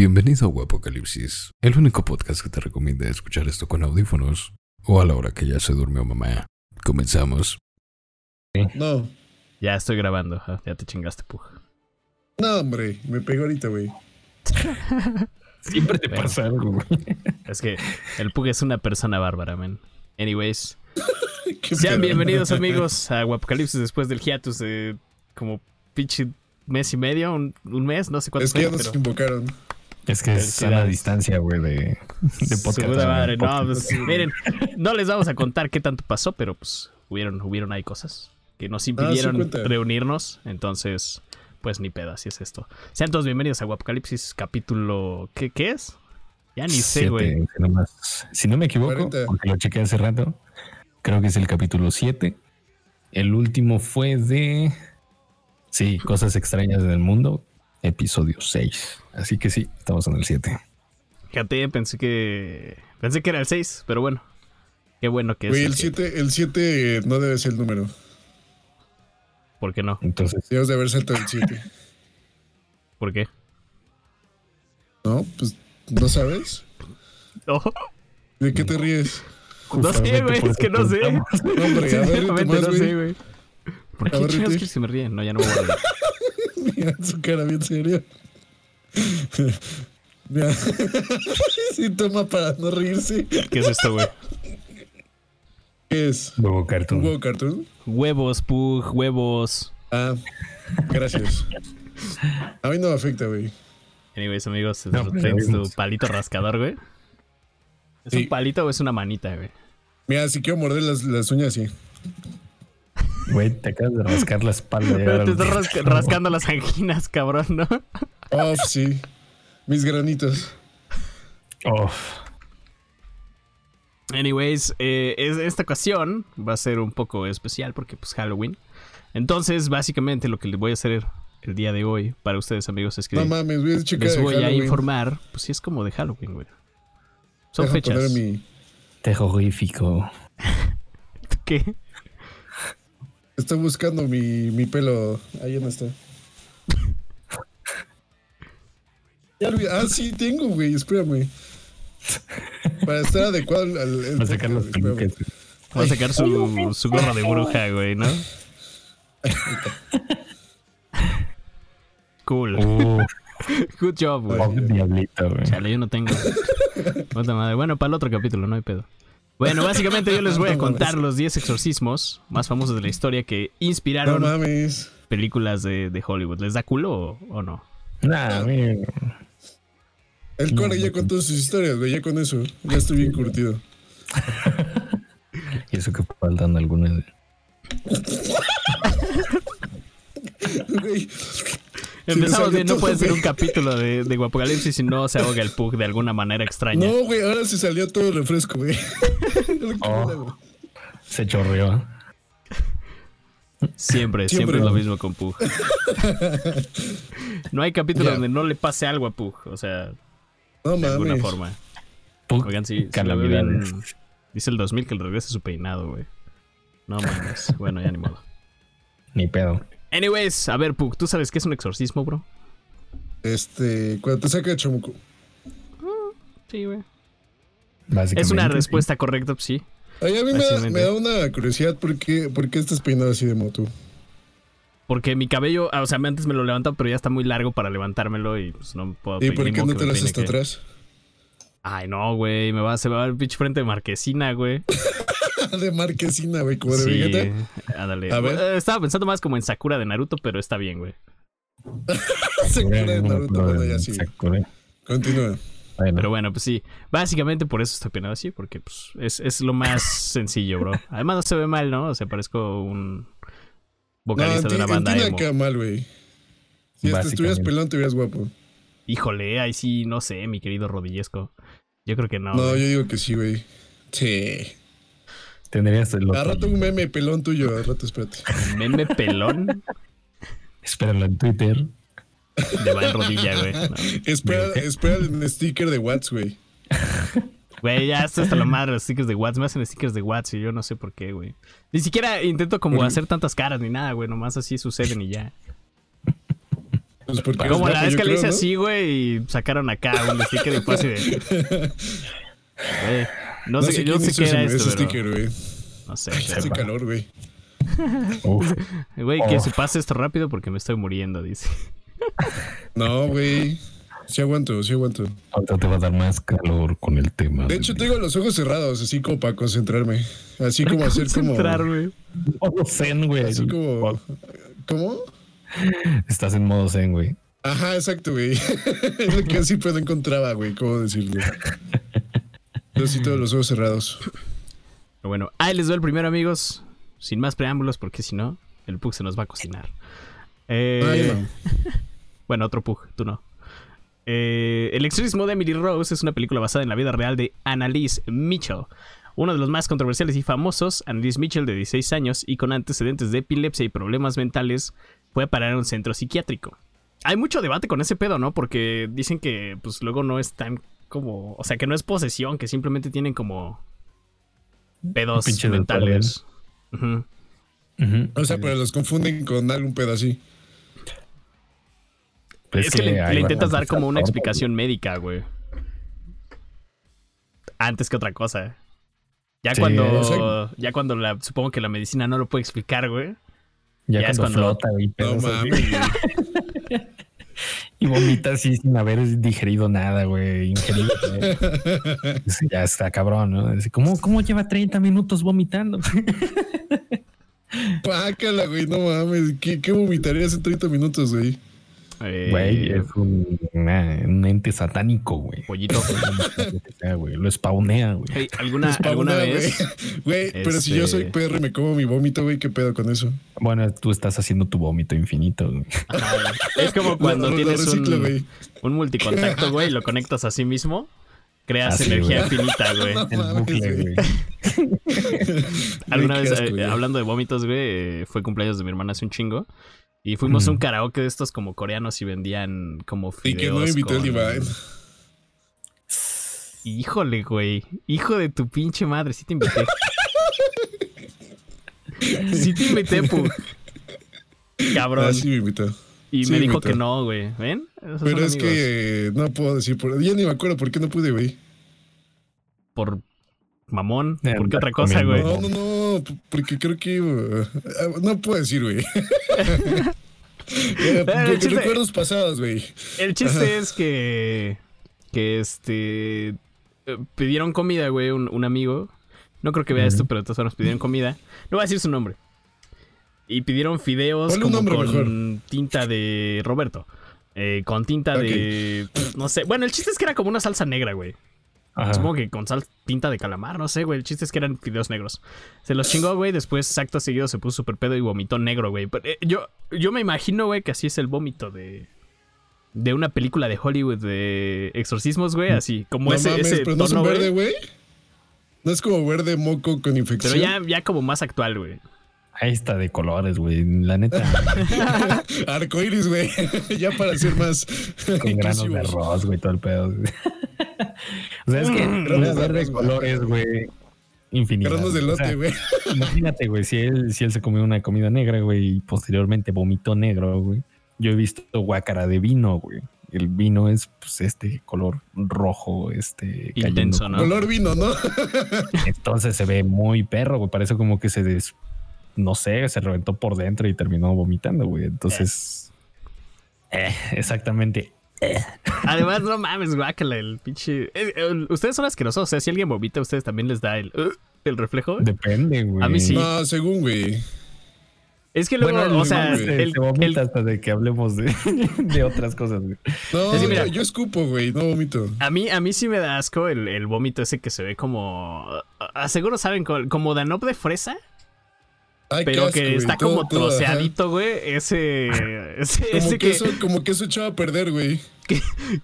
Bienvenido a Guapocalipsis, el único podcast que te recomienda escuchar esto con audífonos o a la hora que ya se durmió mamá. Comenzamos. No, Ya estoy grabando, ah, ya te chingaste, Pug. no, hombre, me pegó ahorita, güey. Siempre te Bueno. pasa algo, güey. Es que el Pug es una persona bárbara, man. Anyways, sean pedo. bienvenidos amigos a Guapocalipsis después del hiatus de como pinche mes y medio, un, un mes, no sé cuánto Es que ya nos pero invocaron. Es que es a la distancia, güey, de, de podcast. madre, no, pues, miren, no les vamos a contar qué tanto pasó, pero pues hubieron, hubieron ahí cosas que nos impidieron cuenta. reunirnos, entonces, pues ni pedo, así es esto. Sean todos bienvenidos a Guapocalipsis, capítulo, ¿qué, qué es? Ya ni sé, güey. si no más- Si no me equivoco, 40. porque lo chequé hace rato, creo que es el capítulo 7. El último fue de. Sí, Cosas extrañas del mundo, episodio 6. Así que sí, estamos en el 7. Fíjate, pensé que. Pensé que era el 6, pero bueno. Qué bueno que Güey, es. el que- 7 el siete no debe ser el número. ¿Por qué no? Entonces, Debes de haber saltado el 7. ¿Por qué? ¿No? Pues, ¿no sabes? No, ¿De qué te ríes? no sé, güey, es que no sé. No, hombre, a ver, más, no sé, güey. ¿por qué Riti. que se me ríen? No, ya no me voy a reír. Mira su cara bien seria. Mira. sí, toma para no reírse. ¿Qué es esto, güey? ¿Qué es? Huevo ¿Un cartoon. huevo cartoon? Huevos, pug, huevos. Ah, gracias. A mí no me afecta, güey. Anyways, amigos, No, tienes tu palito rascador, güey. ¿Es Sí. un palito o es una manita, güey? Mira, si quiero morder las, las uñas, sí. Güey, te acabas de rascar la espalda. Pero te estás rasca- rascando las anginas, cabrón, ¿no? Oh, sí. Mis granitos. Oh, Anyways, eh, es- esta ocasión va a ser un poco especial porque pues Halloween. Entonces, básicamente lo que les voy a hacer el día de hoy para ustedes amigos es que No mames, voy a checar les voy a informar, pues sí es como de Halloween, güey. Son Deja fechas. mi- terrorífico. ¿Qué? Estoy buscando mi, mi pelo. Ahí no está. Ah, sí, tengo, güey. Espérame. Para estar adecuado al. Va a sacar los podcast, espérame. peluques. Va a sacar su, su gorra de bruja, güey, ¿no? Cool. Uh, Good job, güey. diablito, güey. Chale, yo no tengo. Puta madre. Bueno, para el otro capítulo, no hay pedo. Bueno, básicamente yo les voy a No contar los 10 exorcismos más famosos de la historia que No inspiraron mames. películas de, de Hollywood. ¿Les da culo o, o no? Nah. El core ya contó sus historias, güey. Ya con eso. Ya estoy bien curtido. Y eso que faltan algunas. Güey. Empezamos bien, no puede ser un capítulo de, de Guapocalipsis si no se ahoga el pug de alguna manera extraña. No, güey. Ahora se salió todo el refresco, güey. Oh. Se chorreó. Siempre, siempre, Siempre. es lo mismo con Pug. No hay capítulo donde no le pase algo a Pug, o sea, No de alguna forma. Puc, Oigan, sí, sí lo calamidades. ven- dice el 2000 que le regrese su peinado, güey. No mames. Bueno, ya ni modo. Ni pedo. Anyways, a ver, Pug, ¿tú sabes qué es un exorcismo, bro? Este. Cuando te saca de chamuco. Sí, güey. Es una sí. respuesta correcta, pues sí. Ay, a mí me da, me da una curiosidad. ¿por qué, por qué estás peinado así de moto? Porque mi cabello, ah, o sea, antes me lo levantaba, pero ya está muy largo para levantármelo y pues no puedo ¿Y por qué no te lo haces hasta que- atrás? Ay, no, güey, me va, se me va el pinche frente de marquesina, güey. de marquesina, güey, como de Sí, Vegeta. ándale. A ver. Eh, Estaba pensando más como en Sakura de Naruto, pero está bien, güey. Sakura de Naruto, bueno, ya sí. Sakura. Continúa. Bueno, Pero bueno, pues sí. Básicamente por eso estoy peinado así, porque pues, es, es lo más sencillo, bro. Además no se ve mal, ¿no? O sea, parezco un vocalista de una banda emo. queda mal, güey. Si hasta estuvieras pelón, te verías guapo. Híjole, ahí sí, no sé, mi querido rodillesco. Yo creo que no. No, yo digo que sí, güey. Sí. Tendrías el A otro. rato un meme pelón tuyo, a rato espérate. Meme pelón Espéralo en Twitter. de va en rodilla, güey. No. Espera, espera el sticker de Watts, güey. Güey, ya esto hasta la madre los stickers de Watts. Me hacen stickers de Watts y yo no sé por qué, güey. Ni siquiera intento como hacer tantas caras ni nada, güey. Nomás así suceden y ya. Pues Como la vez que le hice ¿no? así, güey, y sacaron acá un sticker de pase de. Güey, no, sé, yo quién sé qué era ese, esto, pero sticker, güey. no sé. Hace pero- calor, güey. Güey, que Oh. se pase esto rápido porque me estoy muriendo, dice. No, güey. Sí aguanto, sí aguanto. ahorita te va a dar más calor con el tema. De hecho, tengo los ojos cerrados, así como para concentrarme. Así como hacer como. Concentrarme. modo zen, güey. Así como. ¿Cómo? Estás en modo zen, güey. Ajá, exacto, güey. es lo que así pedo encontraba, güey. ¿Cómo decirlo? Sí, todos los ojos cerrados. Pero bueno, ahí les doy el primero, amigos. Sin más preámbulos, porque si no, el Pug se nos va a cocinar. Eh, Ay, no. Bueno, otro Pug, tú no. Eh, el exorcismo de Emily Rose es una película basada en la vida real de Annalise Mitchell. Uno de los más controversiales y famosos, Annalise Mitchell, de 16 años y con antecedentes de epilepsia y problemas mentales, fue a parar a un centro psiquiátrico. Hay mucho debate con ese pedo, ¿no? Porque dicen que pues luego no es tan como... O sea, que no es posesión, que simplemente tienen como... Pedos pinche mentales. O sea, pero los confunden con algún pedo así. Pues es que, le, intentas dar como una explicación médica, güey. Antes que otra cosa. Ya Sí, cuando, ya cuando la, supongo que la medicina no lo puede explicar, güey. Ya, ya es cuando, cuando- flota, güey, No pedos así. mames, güey. Y vomita así sin haber digerido nada, güey. Ingerido. ya está cabrón, ¿no? ¿cómo, ¿Cómo lleva 30 minutos vomitando? Pácala, güey. No mames. ¿Qué, qué vomitarías en 30 minutos, güey? Eh, Güey, es un, una- un ente satánico, güey. Pollito. Güey. Lo spawnea, güey. Hey, ¿alguna, ¿Alguna vez? Güey, pero si yo soy Este- perro y me como mi vómito, güey, ¿qué pedo con eso? Bueno, tú estás haciendo tu vómito infinito. güey. Ajá, es como cuando Lo- lo tienes reciclo, un, un multicontacto, güey, y lo conectas a sí mismo. Creas Así, energía güey. infinita, güey. No El bucle, güey. Alguna vez, asco, eh, hablando de vómitos, güey, eh, fue cumpleaños de mi hermana hace un chingo. Y fuimos a un Ujú. karaoke de estos como coreanos y vendían como Y que no fideos invitó el con- Divine. Híjole, güey. Hijo de tu pinche madre, sí te invité. sí te invité, pu. Cabrón. Ah, sí me invitó. y sí me me dijo invitó. que no, güey. ¿Ven? Esos Pero es amigos. que eh, no puedo decir por. Ya ni me acuerdo por qué no pude, güey. Por mamón. Eh, ¿Por qué otra cosa, güey? No, no, no. Porque creo que. uh, no puedo decir, güey. Eh, recuerdos pasados, güey. El chiste es que. Que este. eh, Pidieron comida, güey, un, un amigo. No creo que vea esto, pero de todas formas pidieron comida. No voy a decir su nombre. Y pidieron fideos como nombre con mejor. tinta de Roberto. Eh, con tinta de. No sé. Bueno, el chiste es que era como una salsa negra, güey. Ajá. Supongo que con sal, tinta de calamar, no sé, güey. El chiste es que eran fideos negros. Se los chingó, güey. Después, acto seguido, se puso súper pedo y vomitó negro, güey. Pero, eh, yo, yo me imagino, güey, que así es el vómito de. De una película de Hollywood de exorcismos, güey. Así, como no ese, mames, ese pero no es tono, un verde, güey. güey. No es como verde moco con infección. Pero ya, ya como más actual, güey. Ahí está de colores, güey. La neta, Arcoiris, güey. ya para ser más. con granos de arroz, güey, todo el pedo. o sea, es que Mm, Granos de colores, güey. Infinidad. Granos de O sea, lote, güey. Imagínate, güey, si él, si él se comió una comida negra, güey, y posteriormente vomitó negro, güey. Yo he visto guácara de vino, güey. El vino es, pues, este color rojo, este... Intenso, ¿no? Color vino, ¿no? Entonces se ve muy perro, güey. Parece como que se des... No sé, se reventó por dentro y terminó vomitando, güey. Entonces... eh, exactamente. Además, no mames, guácala, el pinche. eh, eh, ustedes son asquerosos. O sea, si alguien vomita, ¿a ustedes también les da el, uh, el reflejo. Depende, güey. A mí sí. No, según, güey. Es que luego, Bueno, o sea, el, se vomita el- hasta de que hablemos de, de otras cosas, güey. No, Es que mira- yo, yo escupo, güey. No vomito. A mí, a mí sí me da asco el, el vómito ese que se ve como. Seguro saben, co- como Danop de fresa, Ay, pero que güey. está Todo- como ajá. troceadito, güey. Ese. Ese, Como ese que, que, eso, como que eso echaba a perder, güey.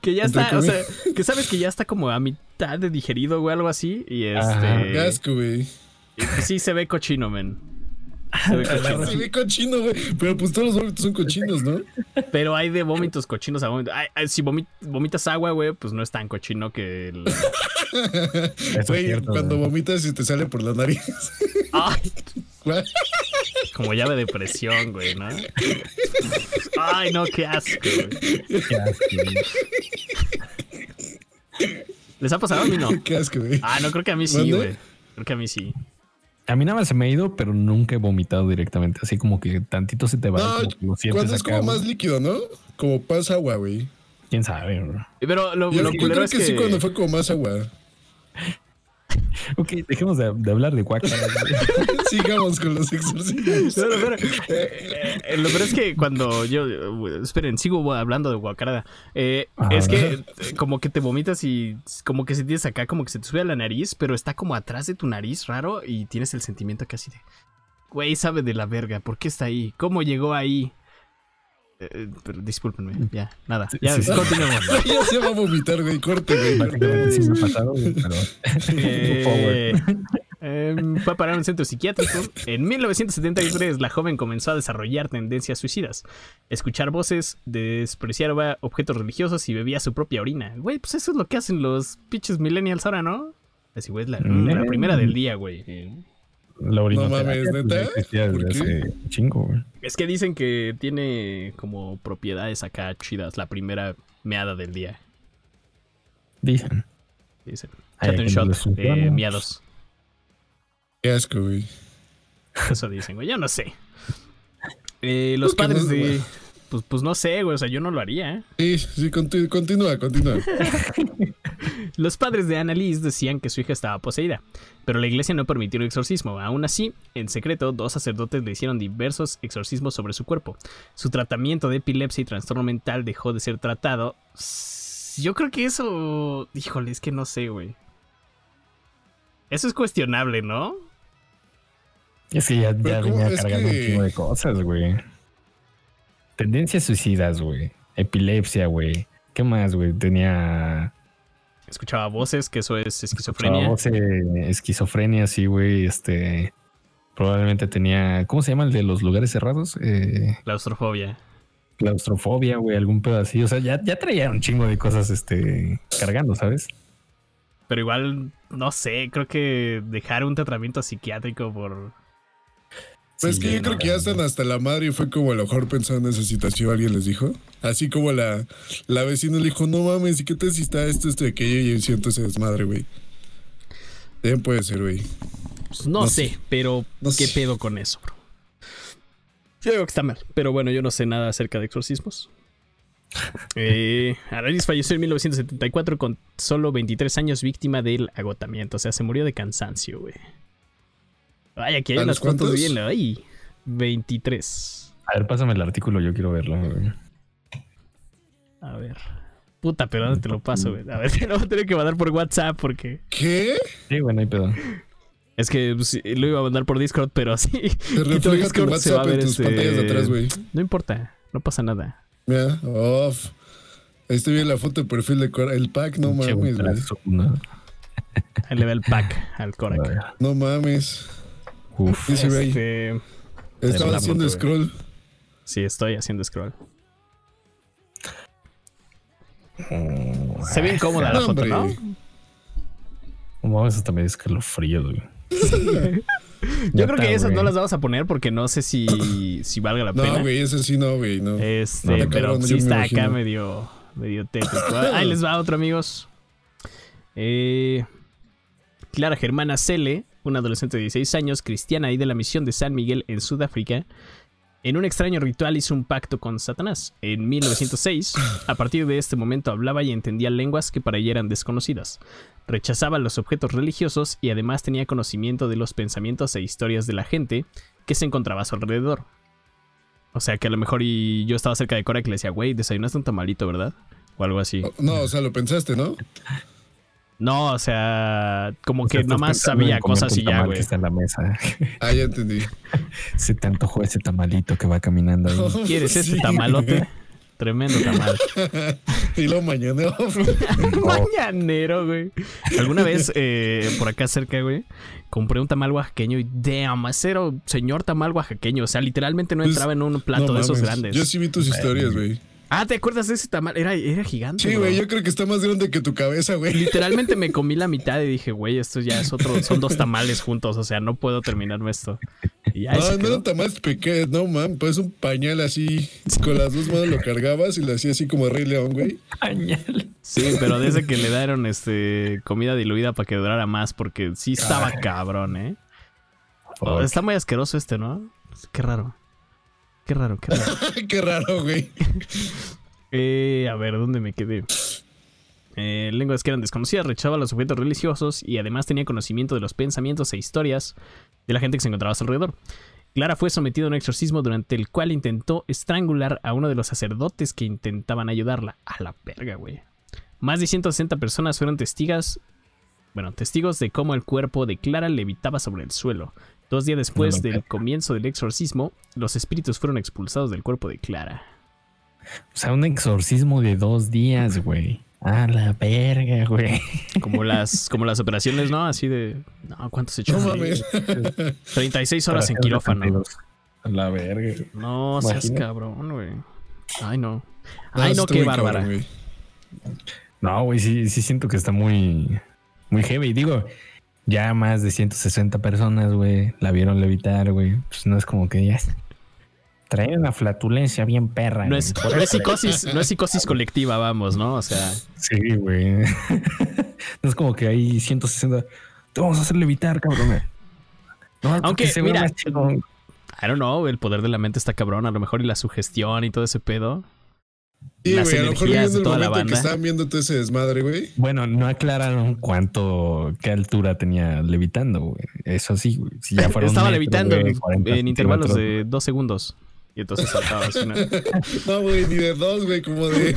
que ya entre está. O sea, que sabes que ya está como a mitad de digerido, güey, algo así. Y Ajá. Este. asco, güey. y pues sí se ve cochino, men. Se ve cochino. Se ve cochino, güey. Pero pues todos los vómitos son cochinos, ¿no? Pero hay de vómitos cochinos a vómitos. Ay, ay, si vomi- vomitas agua, güey, pues no es tan cochino que el. Es Güey, cierto, cuando güey. vomitas y te sale por la nariz. Ay, Güey. Como llave de presión, güey, ¿no? Ay, no, qué asco, güey. Qué asco, güey. ¿Les ha pasado a mí no? Qué asco, güey. Ah, no, creo que a mí sí, ¿Mande? güey. Creo que a mí sí. A mí nada más se me ha ido, pero nunca he vomitado directamente. Así como que tantito se te va. No, como lo sientes cuando es acá, como más líquido, ¿no? Como pasa agua, güey. ¿Quién sabe, bro? Pero lo, Yo, lo yo creo es que, que... sí cuando fue como más agua. Ok, dejemos de, de hablar de güey. Sigamos con los exorcismos. Pero, pero, eh, eh, lo peor es que cuando yo. eh, Esperen, sigo hablando de guacarada. Eh, Ajá. es que eh, como que te vomitas y como que se tienes acá, como que se te sube a la nariz, pero está como atrás de tu nariz raro y tienes el sentimiento casi de. Güey, sabe de la verga, ¿por qué está ahí? ¿Cómo llegó ahí? Eh, pero discúlpenme, ya, nada. Ya, Sí, sí. continuemos. ya se va a vomitar, güey. Corte, güey. Sí me ha pasado, güey, pero. Eh, em, fue a parar a un centro psiquiátrico. En 1973, la joven comenzó a desarrollar tendencias suicidas. Escuchar voces, despreciaba objetos religiosos y bebía su propia orina. Güey, pues eso es lo que hacen los pinches millennials ahora, ¿no? Así, güey, es la, la primera del día, güey. La orinoterapia, mames, pues, ¿neta? Es que dicen que tiene como propiedades acá chidas, la primera meada del día. Dicen. Dicen. Hay un shot de miados. Qué asco, güey. Eso dicen, güey. Yo no sé. Eh, los ¿Por qué padres no, de. Pues, pues no sé, güey. O sea, yo no lo haría, ¿eh? Sí, sí, conti- continúa, continúa. Los padres de Annalise decían que su hija estaba poseída, pero la iglesia no permitió el exorcismo. Aún así, en secreto, dos sacerdotes le hicieron diversos exorcismos sobre su cuerpo. Su tratamiento de epilepsia y trastorno mental dejó de ser tratado. Yo creo que eso. Híjole, es que no sé, güey. Eso es cuestionable, ¿no? Es que ya, venía cargando que- un chingo de cosas, güey. Tendencias suicidas, güey. Epilepsia, güey. ¿Qué más, güey? Tenía Escuchaba voces, que eso es esquizofrenia. voz, eh, esquizofrenia, sí, güey. Este. Probablemente tenía. ¿Cómo se llama el de los lugares cerrados? Eh, Claustrofobia. claustrofobia, güey. Algún pedo así. O sea, ya, ya traía un chingo de cosas, este. Cargando, ¿sabes? Pero igual, no sé, creo que dejar un tratamiento psiquiátrico por. Pues Sí, que yo no, creo que ya están hasta la madre y fue como a lo mejor pensando en esa situación, alguien les dijo. Así como la, la vecina le dijo, no mames, ¿y qué tal si está esto, esto, y aquello? Y yo siento ese desmadre, güey. Bien puede ser, güey. Pues no, No sé, sé. pero No ¿qué sé. pedo con eso, bro? Yo digo que está mal, pero bueno, yo no sé nada acerca de exorcismos. Eh, falleció en 1974 con solo 23 años víctima del agotamiento. O sea, se murió de cansancio, güey. Ay, aquí hay ¿A unas fotos bien. Ay, 23. A ver, pásame el artículo, yo quiero verlo, güey. A ver. Puta, pero ¿dónde te lo paso, güey? A ver, te lo voy a tener que mandar por WhatsApp porque... ¿Qué? Sí, bueno, hay pedo. Es que pues, sí, lo iba a mandar por Discord, pero así... Te refleja tu Discord, se va a WhatsApp en tus este- pantallas de atrás, güey. No importa, no pasa nada. Mira, off. Ahí estoy viendo la foto de perfil de Cora. El pack, no mames, güey. ¿no? Ahí le da el pack al Korak. No mames. Uf. Este, Estaba haciendo güey. scroll. sí, estoy haciendo scroll. Oh, Se ve incómoda la foto. ¿no? No mames, hasta me dio escalofríos, güey. Yo creo que esas no las vamos a poner porque no sé si, si valga la pena. No, güey, ese sí no, güey, no. Este, No, pero cabrón, sí me está acá medio, medio tétrico. Ahí les va otro, amigos. Eh, Clara Germana Cele, una adolescente de 16 años, cristiana y de la misión de San Miguel en Sudáfrica, en un extraño ritual hizo un pacto con Satanás. En 1906, a partir de este momento hablaba y entendía lenguas que para ella eran desconocidas. Rechazaba los objetos religiosos y además tenía conocimiento de los pensamientos e historias de la gente que se encontraba a su alrededor. O sea que a lo mejor y yo estaba cerca de Cora que le decía, güey, desayunaste un tamalito, ¿verdad? O algo así. No, o sea, lo pensaste, ¿no? No, o sea, como que Estás nomás pensando en sabía cosas y ya, güey. que está en la mesa. Ah, ya entendí. Se te antojó ese tamalito que va caminando ahí. ¿Quieres Sí. tamalote? Tremendo tamal. y lo mañana. Mañanero, güey. Alguna vez, eh, por acá cerca, güey, compré un tamal oaxaqueño y damn, ese un señor tamal oaxaqueño. O sea, literalmente no Pues, entraba en un plato No de esos mames. grandes. Yo sí vi tus historias, güey. Ah, ¿te acuerdas de ese tamal? Era, era gigante. Sí, güey, yo creo que está más grande que tu cabeza, güey. Literalmente me comí la mitad y dije, güey, esto ya es otro, son dos tamales juntos, o sea, no puedo terminarme esto. Y ya No, no eran tamales pequeños, no, man. Pues un pañal así, con las dos manos lo cargabas y lo hacías así como Rey León, güey. Pañal. Sí, pero desde que le dieron este comida diluida para que durara más, porque sí estaba cabrón, ¿eh? Oh, está muy asqueroso este, ¿no? Qué raro. Qué raro, qué raro. Qué raro, güey. Eh, a ver, ¿dónde me quedé? Eh, lenguas que eran desconocidas, rechazaba los objetos religiosos y además tenía conocimiento de los pensamientos e historias de la gente que se encontraba a su alrededor. Clara fue sometida a un exorcismo durante el cual intentó estrangular a uno de los sacerdotes que intentaban ayudarla. A la verga, güey. Más de 160 personas fueron testigas, bueno, testigos de cómo el cuerpo de Clara levitaba sobre el suelo. Dos días después No, del comienzo del exorcismo, los espíritus fueron expulsados del cuerpo de Clara. O sea, un exorcismo de dos días, güey. A la verga, güey. Como las, como las operaciones, ¿no? Así de. No, ¿cuántos echó? No mames. 36 horas en quirófano. A la verga. No seas cabrón, güey. Ay, no. Ay, no, qué bárbara. cabrón, güey. No, güey, sí, sí siento que está muy, muy heavy. Digo, ya más de 160 personas, güey, la vieron levitar, güey. Pues no es como que ya trae una flatulencia bien perra. No es, no es psicosis, no es psicosis colectiva, vamos, ¿no? O sea, Sí, güey. no es como que hay 160. Te vamos a hacer levitar, cabrón. güey. No, Aunque, se mira. I don't know, el poder de la mente está cabrón, a lo mejor y la sugestión y todo ese pedo. Sí, las güey, a lo mejor energías viendo de el toda la en que banda. estaban viendo todo ese desmadre, güey. Bueno, no aclararon cuánto, qué altura tenía levitando, güey. Eso sí, güey. Si ya fueron Estaba metro, levitando güey, en- 40 en intervalos de dos segundos. Y entonces saltaba así una- No, güey, ni de dos, güey, como de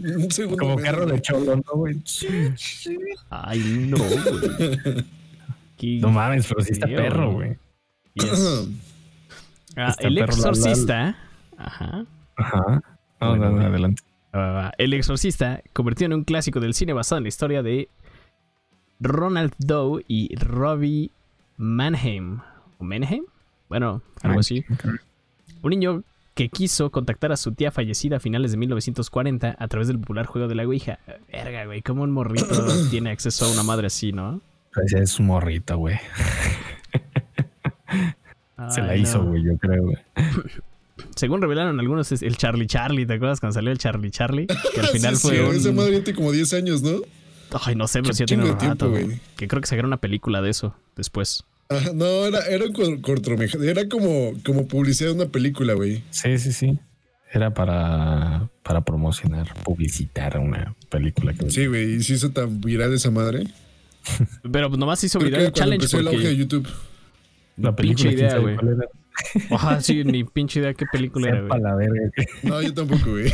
un segundo. Como medio, carro de cholo, ¿no, güey? Ay, no, güey. No mames, pero sí está feo, perro, güey. Yes. Ah, Está el perro la- exorcista. Ajá. Ajá. No, Bueno, no, no, adelante. El Exorcista, convertido en un clásico del cine basado en la historia de Ronald Doe y Robbie Mannheim. ¿O Mannheim? Bueno, algo así. Un niño que quiso contactar a su tía fallecida a finales de 1940 a través del popular juego de la Ouija. Verga, güey, ¿cómo un morrito tiene acceso a una madre así, no? Pues es un morrito, güey. Se la hizo, güey, yo creo, güey. Según revelaron algunos, es el Charlie Charlie. ¿Te acuerdas cuando salió el Charlie Charlie? Que al Sí, final sí, fue un... Esa madre ya tiene como 10 años, ¿no? Ay, no sé, pero sí tiene un tiempo, rato. güey. Que creo que sacaron una película de eso después. Ajá, no, era, era un cor- cortometraje. Era como, como publicidad de una película, güey. Sí, sí, sí. Era para, para promocionar, publicitar una película que Sí, güey, y se hizo tan viral esa madre. Pero nomás hizo viral el challenge empezó el auge de porque... YouTube. la película idea, güey. Ajá, sí, ni pinche idea qué película era, Sepa güey. la verga. güey. No, yo tampoco, güey.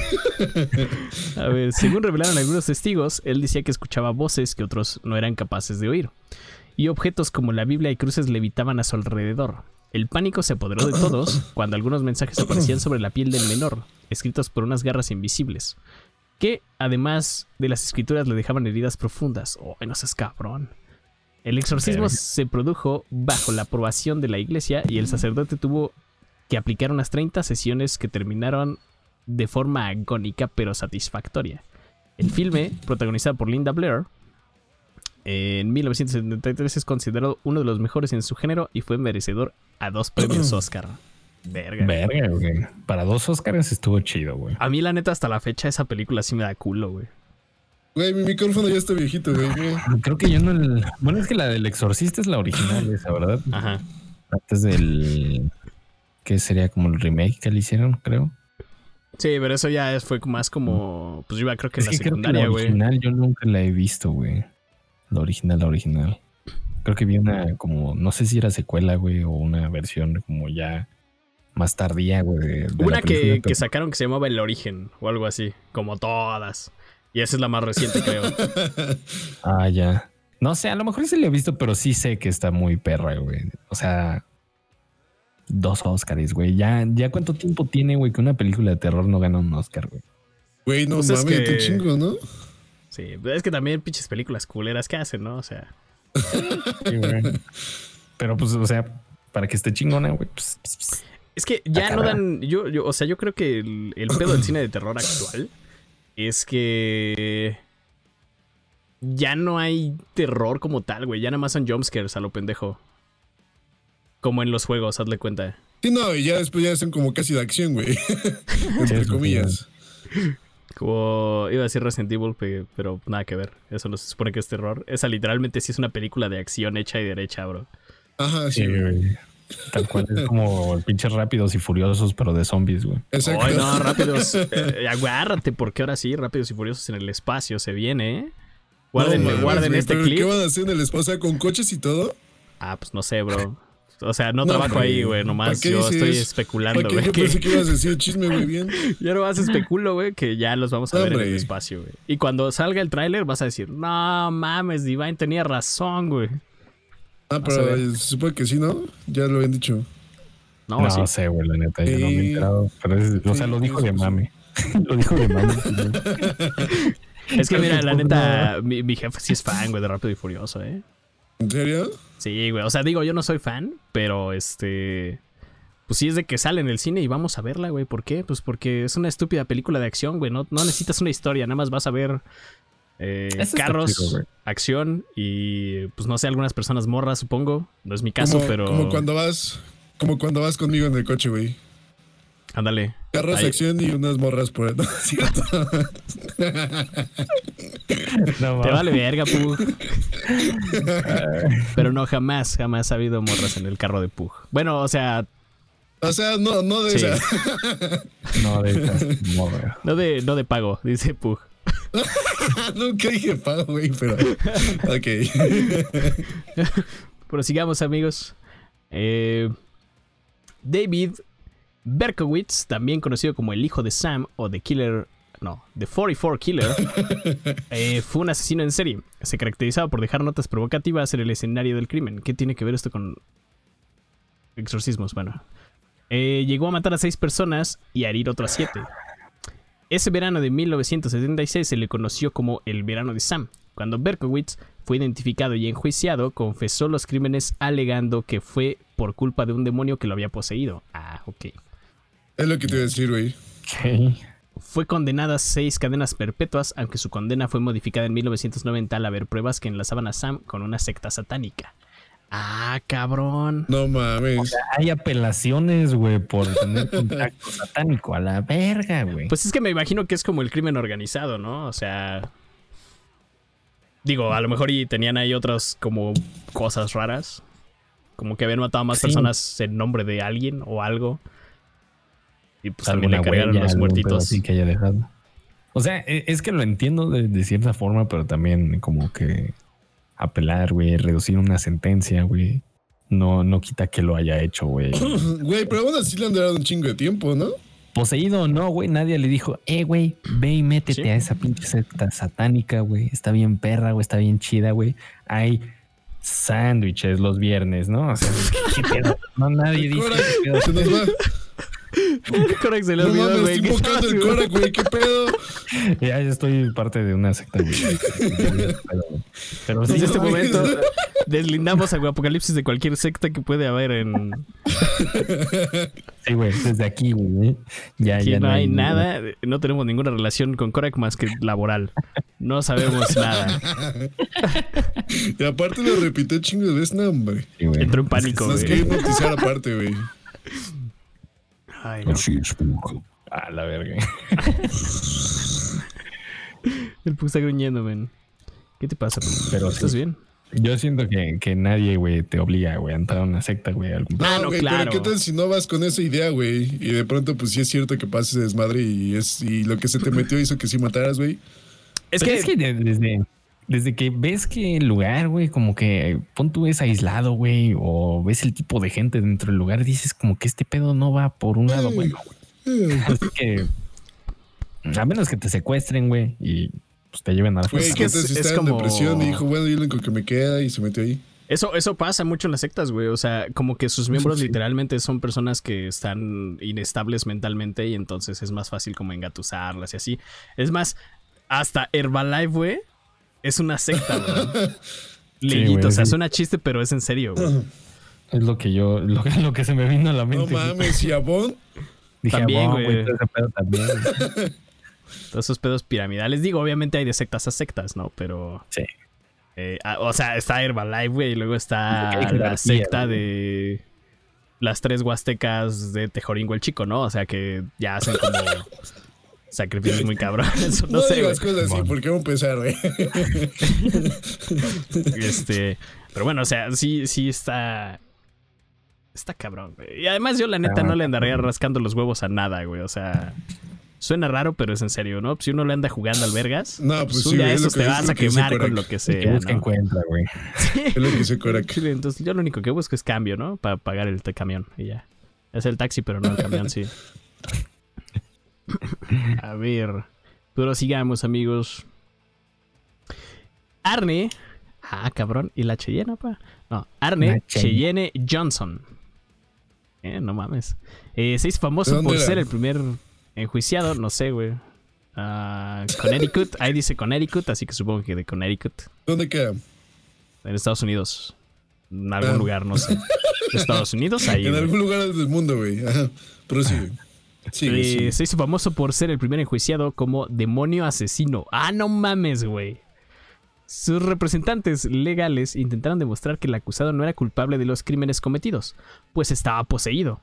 A ver, según revelaron algunos testigos, él decía que escuchaba voces que otros no eran capaces de oír. Y objetos como la Biblia y cruces levitaban a su alrededor. El pánico se apoderó de todos cuando algunos mensajes aparecían sobre la piel del menor, escritos por unas garras invisibles, que además de las escrituras le dejaban heridas profundas. Oh, no seas cabrón. El exorcismo se produjo bajo la aprobación de la iglesia y el sacerdote tuvo que aplicar unas 30 sesiones que terminaron de forma agónica pero satisfactoria. El filme, protagonizado por Linda Blair, en 1973 es considerado uno de los mejores en su género y fue merecedor a dos premios Oscar. Verga. Verga, güey. Para dos Oscars estuvo chido, güey. A mí la neta hasta la fecha esa película sí me da culo, güey. Güey, mi micrófono ya está viejito, güey. Creo que yo no. el- Bueno, es que la del Exorcista es la original, esa, ¿verdad? Ajá. Antes del. que sería como el remake que le hicieron, creo. Sí, pero eso ya fue más como. Pues yo iba creo que Es la que creo que secundaria, la güey. original yo nunca la he visto, güey. La original, la original. Creo que vi una como, no sé si era secuela, güey, o una versión como ya más tardía, güey. Una que, que sacaron que se llamaba El Origen o algo así, como todas. Y esa es la más reciente, creo. Ah, ya. No sé, a lo mejor sí la he visto, pero sí sé que está muy perra, güey. O sea, dos Oscars, güey. Ya, ya cuánto tiempo tiene, güey, que una película de terror no gana un Oscar, güey. Güey, no Pues es mames, que- te chingo, ¿no? Sí, es que también pinches películas culeras que hacen, ¿no? O sea, Sí, güey. Pero pues, o sea, para que esté chingona, güey, pues, pues, pues, Es que ya no dan. Yo, yo, o sea, yo creo que el, el pedo del cine de terror actual es que. Ya no hay terror como tal, güey. Ya nada más son jumpscares a lo pendejo. Como en los juegos, hazle cuenta. Sí, no, y ya después ya son como casi de acción, güey. Entre comillas. Como iba a decir Resident Evil, pe- pero nada que ver. Eso no se supone que es terror. Esa literalmente sí es una película de acción hecha y derecha, bro. Ajá, sí. Sí, güey. Tal cual es como pinches rápidos y furiosos, pero de zombies, güey. Exacto. Ay, no, rápidos. eh, agárrate, porque ahora sí, rápidos y furiosos en el espacio se viene, ¿eh? Guarden, No guarden este ¿pero clip. ¿Qué van a hacer en el espacio con coches y todo? Ah, pues no sé, bro. O sea, no, No, trabajo güey. ahí, güey. Nomás ¿Para qué yo dices? estoy ¿Para especulando, qué? güey. Yo que- pensé que ibas a decir chisme, güey, bien. Yo nomás especulo, güey, que ya los vamos a ver en el espacio, güey. Y cuando salga el tráiler vas a decir, no mames, Divine tenía razón, güey. Ah, pero se supone que sí, ¿no? Ya lo habían dicho. No, No, sí. sé, güey, la neta, yo no me he Sí. enterado. Pero es- o sea, lo dijo de sí. mame. lo dijo de mame. güey. Es que mira, la neta, mi, mi jefe sí es fan, güey, de Rápido y Furioso, ¿eh? ¿En serio? Sí, güey. O sea, digo, yo no soy fan, pero este. Pues sí es de que sale en el cine y vamos a verla, güey. ¿Por qué? Pues porque es una estúpida película de acción, güey. No, no necesitas una historia, nada más vas a ver eh, carros, acción y pues no sé, algunas personas morras, supongo. No es mi caso, como, pero. Como cuando vas... Como cuando vas conmigo en el coche, güey. Ándale. Carros, Ahí- acción y unas morras por... No, es cierto. No, Te vale verga, Pug. Pero no, jamás, jamás ha habido morras en el carro de Pug. Bueno, o sea, O sea, no, no de Sí. esa. No, de esas, no, no de, no de pago, dice Pug. Nunca dije pago, güey, pero... Ok. Prosigamos, amigos. Eh, David Berkowitz, también conocido como el hijo de Sam o The Killer. No, The 44 Killer, eh, fue un asesino en serie. Se caracterizaba por dejar notas provocativas en el escenario del crimen. ¿Qué tiene que ver esto con exorcismos? Bueno, Eh, llegó a matar a seis personas y a herir otras siete. Ese verano de 1976 se le conoció como el verano de Sam. Cuando Berkowitz fue identificado y enjuiciado, confesó los crímenes alegando que fue por culpa de un demonio que lo había poseído. Ah, ok. Es lo que te iba a decir, güey. Ok. Fue condenada a seis cadenas perpetuas, aunque su condena fue modificada en 1990 al haber pruebas que enlazaban a Sam con una secta satánica. Ah, cabrón. No mames. Hay apelaciones, güey, por tener contacto satánico. A la verga, güey. Pues es que me imagino que es como el crimen organizado, ¿no? O sea. Digo, a lo mejor y tenían ahí otras como cosas raras. Como que habían matado a más Sí. personas en nombre de alguien o algo. Y pues también le cargaron huella, los muertitos. así que haya dejado. O sea, e- es que lo entiendo de, de cierta forma, pero también como que apelar, güey, reducir una sentencia, güey. No, no quita que lo haya hecho, güey. Güey, pero aún así le han dado un chingo de tiempo, ¿no? Poseído o no, güey, nadie le dijo, eh, güey, ve y métete Sí. a esa pinche secta satánica, güey. Está bien perra, güey, está bien chida, güey. Hay sándwiches los viernes, ¿no? O sea, ¿qué pedo? No, nadie dice. Qué pedo. Corax se le No olvidó, mames, güey. estoy ¿Qué invocando el haciendo? Cora, güey, qué pedo. Ya, ya estoy parte de una secta, güey. Pero En este No, momento deslindamos a Apocalipsis de cualquier secta que puede haber en. sí, güey, desde aquí, güey. ¿eh? Ya, Aquí ya no hay nada, no tenemos ninguna relación con Korak más que laboral. No sabemos nada. Y aparte lo repitió chingo de veces, no, hombre. Sí, güey. Entró en pánico, güey. quieren noticiar aparte, güey. Ay, no. es, Pug. A la verga. El Pug está gruñendo, men. ¿Qué te pasa? Pug? Pero ¿Estás sí. bien? Yo siento que, que nadie, güey, te obliga, güey, a entrar a una secta, güey. algún- Ah, no, güey, claro. Pero ¿qué tal si no vas con esa idea, güey? Y de pronto, pues sí es cierto que pases de desmadre y, es, y lo que se te metió hizo que sí mataras, güey. Es Pero que, es que de- desde, desde que ves que el lugar, güey, como que pon tú es aislado, güey, o ves el tipo de gente dentro del lugar, dices como que este pedo no va por un lado, bueno. güey. Así que, a menos que te secuestren, güey, y pues te lleven a la Güey, Es ¿qué que tal es- es está en como- depresión y dijo, bueno, yo lo único que me queda y se metió ahí? eso, eso pasa mucho en las sectas, güey. O sea, como que sus miembros Sí. literalmente son personas que están inestables mentalmente y entonces es más fácil como engatusarlas y así. Es más, hasta Herbalife, güey, es una secta, güey. Leyito, güey, o sea, sí. suena chiste, pero es en serio, güey. Es lo que yo, lo, que- lo que se me vino a la No mente. mames, y a Bond. Dije, También, güey. ese pedo también. Todos esos pedos piramidales. Digo, obviamente hay de sectas a sectas, ¿no? Pero. Sí. eh, o sea, está Herbalife, güey. Y luego está la jerarquía, secta güey. de. Las tres huastecas de Tejoringo el Chico, ¿no? O sea que ya hacen como. sacrificios muy cabrones. No, No, sé, digas cosas así, Simón. porque vamos a empezar, güey. Este. Pero bueno, o sea, sí, sí está. Está cabrón, güey. Y además yo, la neta, Ah, no le andaría rascando los huevos a nada, güey. O sea. Suena raro, pero es en serio, ¿no? Si uno le anda jugando al vergas, No, pues pues sí, esos te es vas a quemar con lo que que sea. busca ¿no? encuentra, güey. Es lo que. Sí, entonces yo lo único que busco es cambio, ¿no? Para pagar el camión y ya. Es el taxi, pero no el camión, sí. A ver. Pero sigamos, amigos. Arne. Ah, cabrón. ¿Y la Cheyenne, pa? No, Arne Cheyenne Johnson. Eh, no mames. Eh, se hizo ¿De famoso por era? ser el primer enjuiciado, no sé, güey. Ah, Connecticut. Ahí dice Connecticut, así que supongo que de Connecticut. ¿Dónde queda? En Estados Unidos. En algún Ah. lugar, no sé. Estados Unidos, ahí. En güey. algún lugar del mundo, güey. Ajá. Prosigue. Eh. Se hizo famoso por ser el primer enjuiciado como demonio asesino. Ah, no mames, güey. Sus representantes legales intentaron demostrar que el acusado no era culpable de los crímenes cometidos, pues estaba poseído.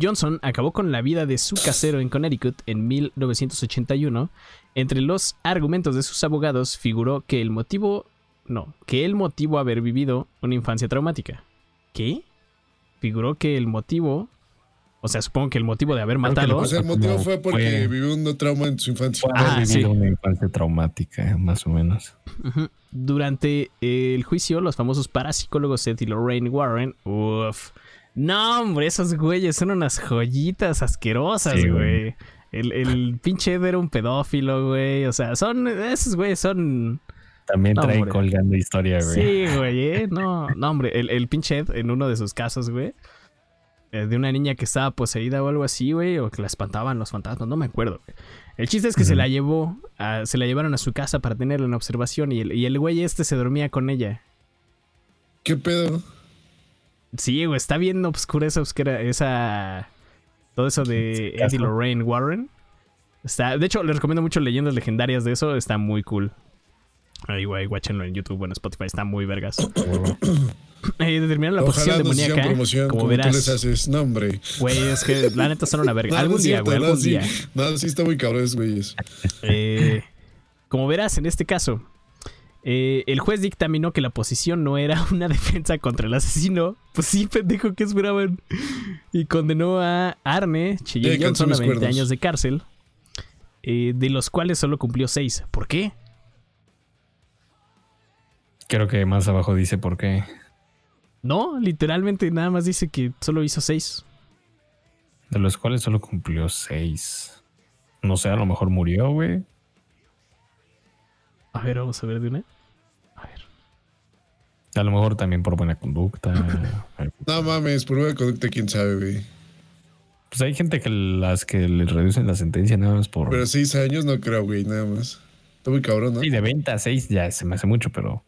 Johnson acabó con la vida de su casero en Connecticut en 1981. Entre los argumentos de sus abogados figuró que el motivo... No, que el motivo haber vivido una infancia traumática. ¿Qué? Figuró que el motivo... O sea, supongo que el motivo de haber matado... O sea, el motivo No, fue porque fue- vivió un trauma en su infancia. Ah, vivido sí. una infancia traumática, más o menos. Durante el juicio, los famosos parapsicólogos Seth y Lorraine Warren, uff. No, hombre, esos güeyes son unas joyitas asquerosas, Sí, güey. güey. El, el pinche Ed era un pedófilo, güey. O sea, son. Esos güeyes son. También No, trae hombre. colgando historia, güey. Sí, güey, ¿eh? No, no, hombre. El, el pinche Ed, en uno de sus casos, güey. Eh, de una niña que estaba poseída o algo así, güey. O que la espantaban los fantasmas, no me acuerdo, güey. El chiste es que se la llevó. a- se la llevaron a su casa para tenerla en observación. Y el, y el güey este se dormía con ella. ¿Qué pedo? Sí, güey, está bien obscura esa obscura, esa. Todo eso de. Eddie Lorraine Warren. Está, de hecho, les recomiendo mucho leyendas legendarias de eso. Está muy cool. Ahí, güey, guáchenlo en YouTube, bueno, Spotify, está muy vergas. Eh, determinaron la posición Ojalá demoníaca. promoción como como, tú les verás, haces. No, hombre. güey, es que la neta son una verga. Algún día, güey, algún sí. día. No, sí está muy cabrón, güeyes. Eh, como verás, en este caso, eh, el juez dictaminó que la posición no era una defensa contra el asesino. Pues sí, pendejo, ¿qué esperaban? Y condenó a Arne Ya Johnson a alcanzó mis 20 cuernos. años de cárcel, eh, de los cuales solo cumplió 6. ¿Por qué? Creo que más abajo dice por qué. No, literalmente nada más dice que solo hizo 6. De los cuales solo cumplió seis. No sé, a lo mejor murió, güey. A ver, vamos a ver de una. A ver. A lo mejor también por buena conducta. No mames, por buena conducta, quién sabe, güey. pues hay gente que las que le reducen la sentencia nada más por. Pero seis años no creo, güey, nada más. Está muy cabrón, ¿no? Sí, de 20 a 6 ya se me hace mucho, pero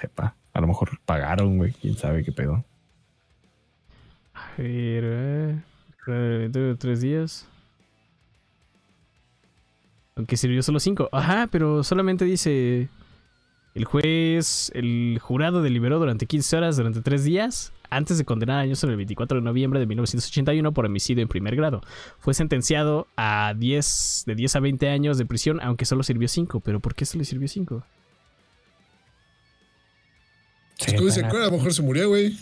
sepa. A lo mejor pagaron, güey. Quién sabe qué pedo. A ver, eh, tres días. Aunque sirvió solo cinco. Ajá, pero solamente dice. El juez, el jurado deliberó durante 15 horas, durante tres días, antes de condenar a Johnson el 24 de noviembre de 1981 por homicidio en primer grado. Fue sentenciado a 10, de 10 a 20 años de prisión, aunque solo sirvió 5. ¿Pero por qué solo sirvió 5? Es que dice, Sepa. a lo mejor se murió, güey.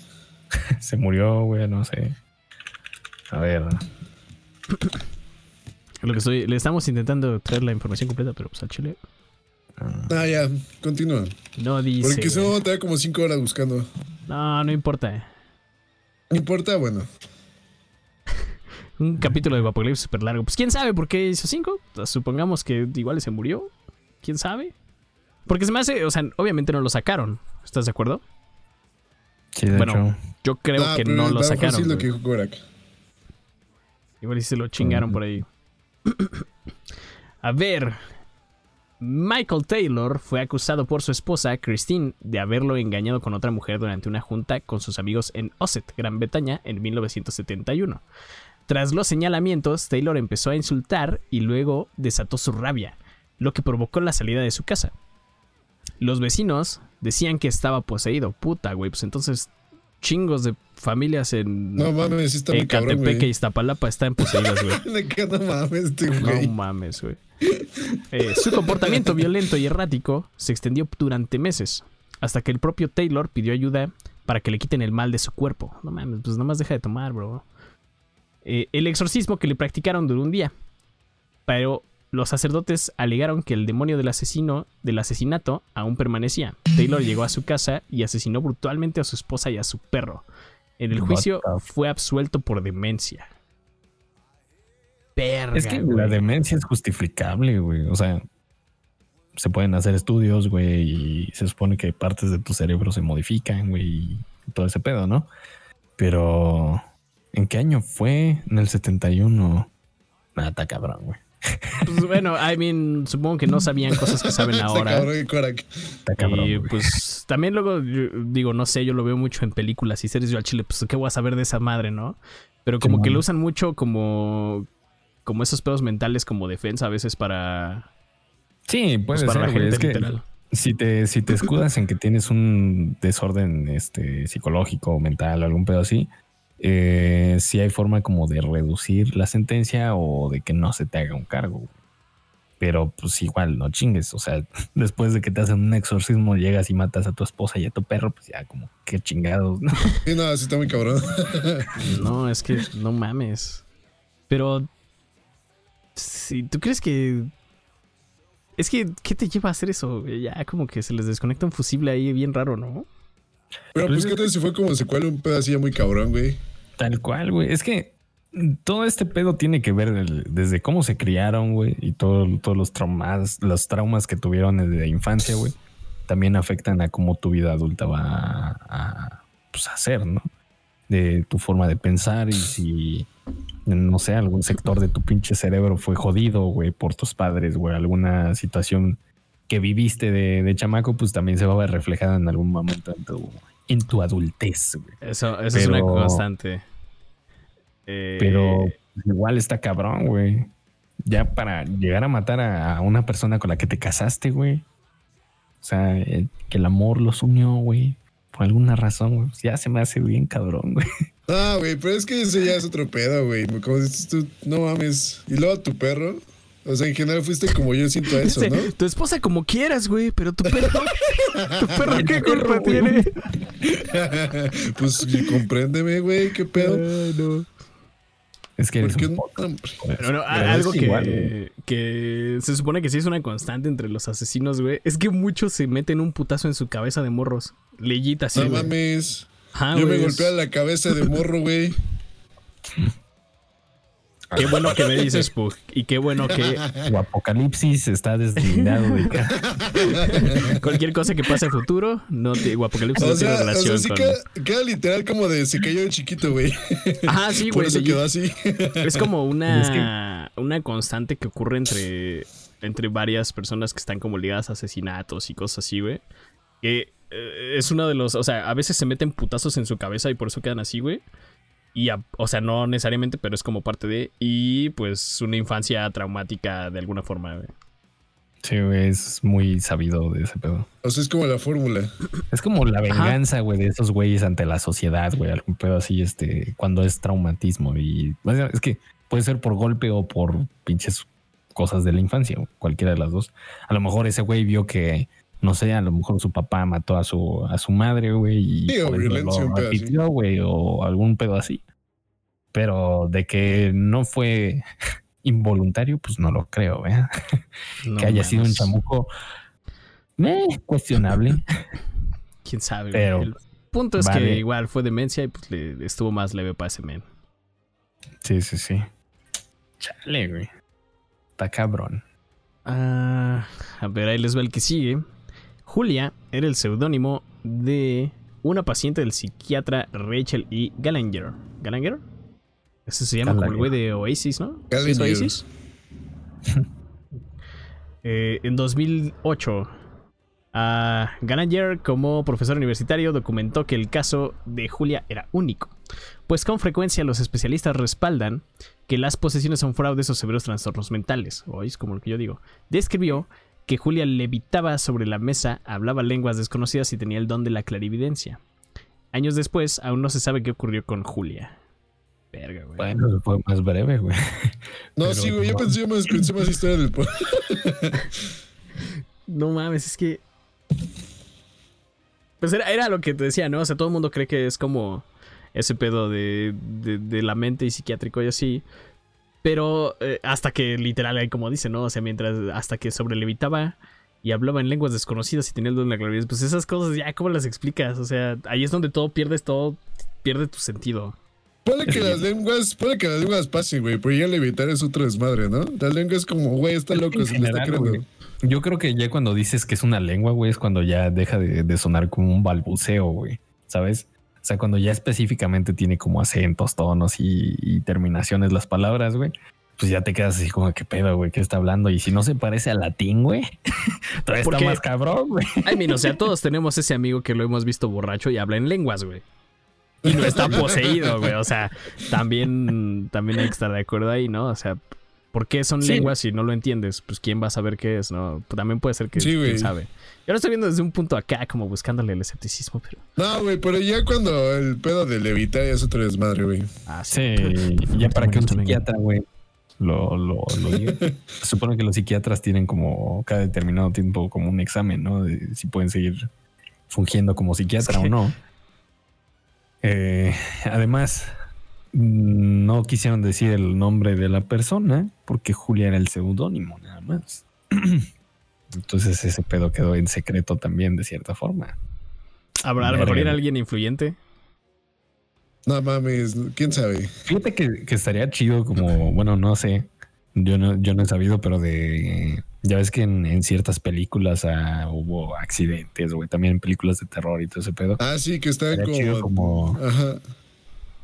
Se murió, güey, no sé. A ver. Lo que estoy, le estamos intentando traer la información completa, pero pues al chile Ah, ya, continúa. no dice. Porque si no, te da como cinco horas buscando. No, no importa. No importa, bueno. Un capítulo de Apocalipsis súper largo. Pues quién sabe por qué hizo cinco. Supongamos que igual se murió. ¿Quién sabe? Porque se me hace, o sea, obviamente no lo sacaron. ¿Estás de acuerdo? Sí, de Bueno, hecho. Yo creo Ah, que no lo sacaron. Lo que. Igual y se lo chingaron por ahí. A ver. Michael Taylor fue acusado por su esposa, Christine, de haberlo engañado con otra mujer durante una junta con sus amigos en Osset, Gran Bretaña, en 1971. Tras los señalamientos, Taylor empezó a insultar y luego desató su rabia, lo que provocó la salida de su casa. Los vecinos decían que estaba poseído. Puta, güey, pues entonces chingos de familias en, No mames, está en Catepec e güey. Iztapalapa están poseídas, güey. No mames, este No güey. mames, güey. Eh, su comportamiento violento y errático se extendió durante meses, hasta que el propio Taylor pidió ayuda para que le quiten el mal de su cuerpo. No mames, pues nomás deja de tomar, bro. Eh, el exorcismo que le practicaron duró un día, pero los sacerdotes alegaron que el demonio del asesino del asesinato aún permanecía. Taylor llegó a su casa y asesinó brutalmente a su esposa y a su perro. En el juicio fue absuelto por demencia. Verga, Es que güey. la demencia es justificable, güey. O sea, se pueden hacer estudios, güey, y se supone que partes de tu cerebro se modifican, güey, y todo ese pedo, ¿no? Pero, ¿en qué año fue? En el 71. Nada, está cabrón, güey. Pues bueno, I mean, supongo que no sabían cosas que saben Está ahora. y pues también luego, yo digo, no sé, yo lo veo mucho en películas y series yo al chile, pues qué voy a saber de esa madre, ¿no? Pero como que lo usan mucho como como esos pedos mentales como defensa a veces para, Sí, pues, puede para la ser, gente Es que literal. si te, si te escudas en que tienes un desorden este, psicológico o mental, algún pedo así, eh, sí hay forma como de reducir la sentencia o de que no se te haga un cargo. Pero pues igual, no chingues. O sea, después de que te hacen un exorcismo, llegas y matas a tu esposa y a tu perro, pues ya como qué chingados. ¿no? Sí, no, sí está muy cabrón. No, es que no mames. Pero si tú crees que es que ¿qué te lleva a hacer eso? Ya como que se les desconecta un fusible ahí bien raro, ¿no? Pero pues, ¿qué tal si fue como secuela un pedacillo muy cabrón, güey? Tal cual, güey. Es que todo este pedo tiene que ver el- desde cómo se criaron, güey, y todo- todos los traumas, los traumas que tuvieron desde infancia, güey, también afectan a cómo tu vida adulta va a, a, pues, a ser, ¿no? De tu forma de pensar y si, no sé, algún sector de tu pinche cerebro fue jodido, güey, por tus padres, güey, alguna situación que viviste de, de chamaco, pues también se va a ver reflejada en algún momento en tu, en tu adultez, güey. Eso, eso es una Pero- constante. Eh, Pero igual está cabrón, güey. Ya para llegar a matar a, a una persona con la que te casaste, güey. O sea, eh, que el amor los unió, güey. Por alguna razón, güey. Ya se me hace bien cabrón, güey. Ah, güey, pero es que ese ya es otro pedo, güey. Como dices tú, no mames. Y luego tu perro. O sea, en general fuiste como yo siento a eso, ¿no? Tu esposa como quieras, güey, pero tu perro. ¿Tu perro qué culpa tiene? pues compréndeme, güey, qué pedo. Es que eres un no, poco, Pero algo que, igual, que se supone que sí es una constante entre los asesinos, güey, es que muchos se meten un putazo en su cabeza de morros. Leyita así, no güey. mames. Yo me es- golpeé a la cabeza de morro, güey. Qué bueno que me dices, Pug. Y qué bueno que O Apocalipsis está deslindado de cualquier cosa que pase a futuro, no te, Apocalipsis O no tiene o relación sea sí con. queda, queda literal como de se cayó de chiquito, güey. Ajá, sí, Por güey. eso de- quedó así. Es como una, una constante que ocurre entre, entre varias personas que están como ligadas a asesinatos y cosas así, güey. Que eh, es uno de los. O sea, a veces se meten putazos en su cabeza y por eso quedan así, güey. Y, a- o sea, no necesariamente, pero es como parte de. Y pues una infancia traumática de alguna forma, güey. Sí, güey, es muy sabido de ese pedo. O sea, es como la fórmula. Es como la venganza, güey, de esos güeyes ante la sociedad, güey, algún pedo así, este, cuando es traumatismo. Y es que puede ser por golpe o por pinches cosas de la infancia, cualquiera de las dos. A lo mejor ese güey vio que, no sé, a lo mejor su papá mató a su, a su madre, güey, y Sí, o por eso violencia, lo repitió, güey, o algún pedo así. Pero de que no fue involuntario, pues no lo creo, ¿eh? No que haya sido un chamuco eh, cuestionable. Quién sabe, Pero, güey. El punto es vale. que igual fue demencia y pues le, le estuvo más leve para ese men. Sí, sí, sí. Chale, güey. Está cabrón. Ah, a ver, ahí les va el que sigue. Julia era el seudónimo de una paciente del psiquiatra Rachel E. Gallagher. ¿Gallagher? Ese se llama como el güey de Oasis, ¿no? ¿Sí es Gallagher. Oasis? Eh, en 2008, a Ganager, como profesor universitario, documentó que el caso de Julia era único, pues con frecuencia los especialistas respaldan que las posesiones son fraudes o severos trastornos mentales, o es como lo que yo digo. Describió que Julia levitaba sobre la mesa, hablaba lenguas desconocidas y tenía el don de la clarividencia. Años después, aún no se sabe qué ocurrió con Julia. Verga, güey. Bueno, fue más breve, güey. No, Pero sí, güey, yo pensé más, pensé más historia del No mames, es que. Pues era, era lo que te decía, ¿no? O sea, todo el mundo cree que es como ese pedo de, de, de la mente y psiquiátrico y así. Pero eh, hasta que literal, ahí como dice, ¿no? O sea, mientras. Hasta que sobrelevitaba y hablaba en lenguas desconocidas y tenía el don de la claridad. Pues esas cosas ya, ¿cómo las explicas? O sea, ahí es donde todo pierdes todo. Pierde tu sentido. Ponle que las lenguas, ponle que las lenguas pasen, güey, pero ya levitar es otro desmadre, ¿no? Las lenguas es como, güey, está loco, se me está general, creando. Yo creo que ya cuando dices que es una lengua, güey, es cuando ya deja de, de sonar como un balbuceo, güey. ¿Sabes? O sea, cuando ya específicamente tiene como acentos, tonos y, y terminaciones las palabras, güey. Pues ya te quedas así como, ¿qué pedo, güey? ¿Qué está hablando? Y si no se parece al latín, güey, todavía está más cabrón, güey. Ay, mira, o sea, todos tenemos ese amigo que lo hemos visto borracho y habla en lenguas, güey. Y no está poseído, güey. O sea, también, también hay que estar de acuerdo ahí, ¿no? O sea, ¿por qué son Sí. lenguas si no lo entiendes? Pues quién va a saber qué es, ¿no? También puede ser que Sí, quién sabe. Yo lo estoy viendo desde un punto acá, como buscándole el escepticismo, pero. No, güey, pero ya cuando el pedo de levitar ya es otro desmadre, güey. Ah, Sí, ya para que un psiquiatra, güey, lo, lo, lo diga. Se supone que los psiquiatras tienen como cada determinado tiempo como un examen, ¿no? De si pueden seguir fungiendo como psiquiatra o no. Eh, además, no quisieron decir el nombre de la persona porque Julia era el seudónimo, nada más. Entonces ese pedo quedó en secreto también, de cierta forma. Habrá, a lo mejor era alguien influyente. No mames, quién sabe. Fíjate que, que estaría chido como, bueno, no sé, yo no, yo no he sabido, pero de, ya ves que en, en ciertas películas ah, hubo accidentes, güey, también en películas de terror y todo ese pedo. Ah, sí, que está como. como, Ajá.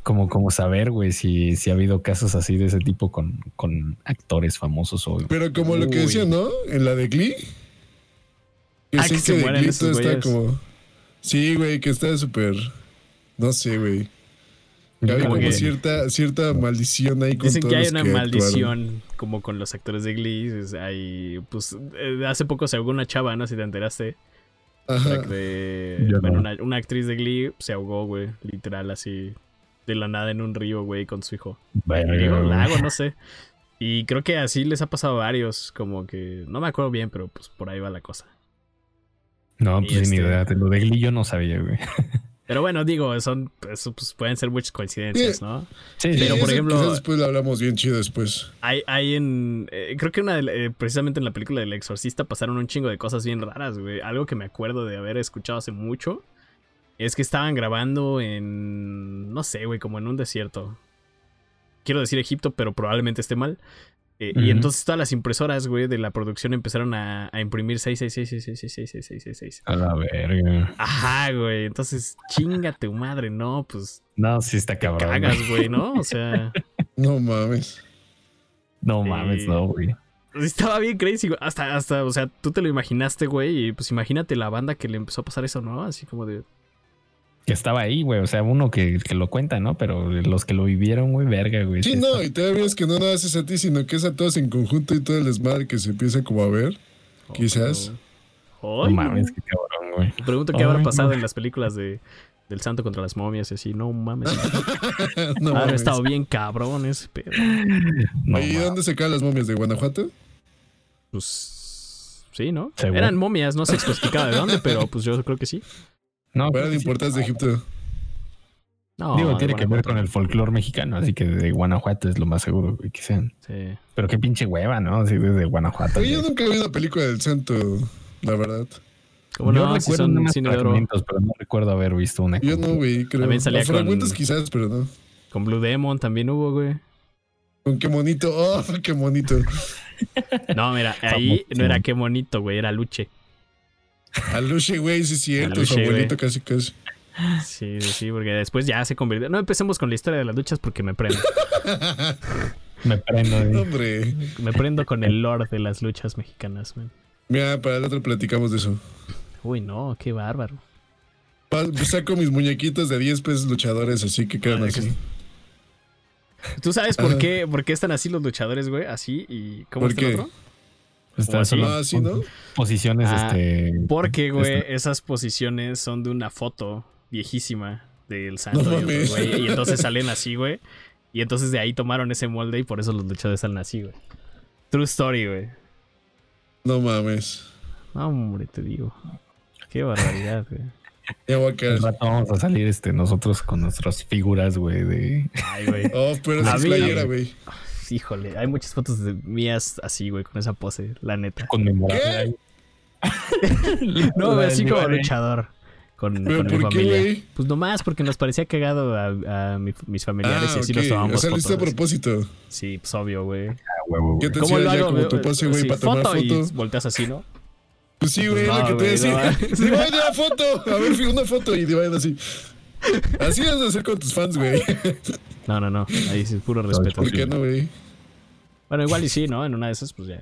Como, como saber, güey, si, si ha habido casos así de ese tipo con, con actores famosos o... Pero como lo que decía, ¿no? En la de Glee. Que Ah, sí que se de Glee esos todo está como. Sí, güey, que está súper. No sé, güey. Hay como que- cierta, cierta maldición ahí con Dicen todos que hay una maldición como con los actores de Glee. Hay, pues, eh, hace poco se ahogó una chava, ¿no? Si te enteraste. Ajá. De, bueno, no. una, una actriz de Glee se ahogó, güey. Literal, así. De la nada en un río, güey, con su hijo. Verga, Río, güey. lago, no sé. Y creo que así les ha pasado a varios. Como que. No me acuerdo bien, pero pues por ahí va la cosa. No, Y pues ni este- idea, de lo de Glee yo no sabía, güey. Pero bueno, digo, son. Eso, pues, pueden ser muchas coincidencias, ¿no? Sí, Sí, Pero, por ejemplo- quizás después lo hablamos bien chido después. Hay, hay en. eh, creo que una de- eh, precisamente en la película del Exorcista pasaron un chingo de cosas bien raras, güey. Algo que me acuerdo de haber escuchado hace mucho. Es que estaban grabando en. No sé, güey, como en un desierto. Quiero decir Egipto, pero probablemente esté mal. Eh, Y entonces todas las impresoras, güey, de la producción empezaron a, a imprimir 666666666. A la verga. Ajá, güey. Entonces, chinga tu madre, no, pues No, sí está te cabrón. cagas, güey. ¿no? O sea. No mames. No mames, no, güey. Estaba bien crazy, güey. Hasta, hasta, o sea, tú te lo imaginaste, güey. Y pues imagínate la banda que le empezó a pasar eso, ¿no? Así como de. Que estaba ahí, güey. O sea, uno que, que lo cuenta, ¿no? Pero los que lo vivieron, güey, verga, güey. Sí, no, está- y todavía es que no nada más es a ti, sino que es a todos en conjunto y todo el desmadre que se empieza como a ver. Quizás. Oh, No mames, qué cabrón, güey. Me pregunto qué habrá pasado en las películas de del santo contra las momias y así. No mames. no Habrá mames. estado bien cabrón ese pedo. No, Oye, ¿y mames. dónde se caen las momias? ¿De Guanajuato? Pues. Sí, ¿no? Eran momias, no se especificaba de dónde, pero pues yo creo que sí. No, ¿O creo eran que sí. importadas de Egipto? No, Digo, de tiene que ver con el folclore mexicano, así que de Guanajuato es lo más seguro, güey, que sean. Sí. Pero qué pinche hueva, ¿no? Así desde Guanajuato. Oye, yo güey. nunca vi una película del santo, la verdad. Como Yo no, si recuerdo son unos de fragmentos, pero no recuerdo haber visto una. Yo no, güey, creo. También salía Los fragmentos con- quizás, pero no. Con Blue Demon también hubo, güey. Con qué bonito, oh, qué bonito. No, mira, ahí Famosísimo. no era qué bonito, güey, era Luche. Aluche, güey, sí es cierto, Aluche, su abuelito casi casi. Sí, sí, sí, porque después ya se convirtió. No empecemos con la historia de las luchas porque me prende. Me prendo. No, güey. hombre. Me prendo con el lord de las luchas mexicanas, man. Mira, para el otro platicamos de eso. Uy, no, qué bárbaro. Pa- Saco mis muñequitos de 10 pesos luchadores, así que quedan Ah, así. ¿Tú sabes por Ajá. qué, por qué están así los luchadores, güey? Así y ¿cómo ¿Por está el otro? Está así? solo ¿no? Posiciones, Ah, este. Porque, güey, este, esas posiciones son de una foto viejísima del santo No y, güey, y entonces salen así, güey. Y entonces de ahí tomaron ese molde y por eso los luchadores salen así, güey. True story, güey. No mames. No, hombre, te digo. Qué barbaridad, güey. Ya voy a caer. al rato vamos a salir este, nosotros con nuestras figuras, güey, de. Ay, güey. Oh, pero es playera, güey. Híjole, hay muchas fotos de mías así, güey, con esa pose, la neta. conmemorable. No, La así como luchador. Con, ¿Pero con mi qué, familia. güey? Pues nomás porque nos parecía cagado a, a mi- mis familiares Ah, y así ok. nos tomamos O sea, a propósito. Sí, pues obvio, güey. Ah, ¿Qué güey. te ¿Cómo lo hago? como tu pose, güey, Sí, para tomar foto y foto? volteas así, ¿no? Pues sí, güey, No, lo que te decía. no. Divide una foto. A ver, una foto y divide así. Así vas a hacer con tus fans, güey. No, no, no. Ahí sí, puro respeto. ¿Por qué no, güey? Bueno, igual y sí, ¿no? En una de esas, pues ya.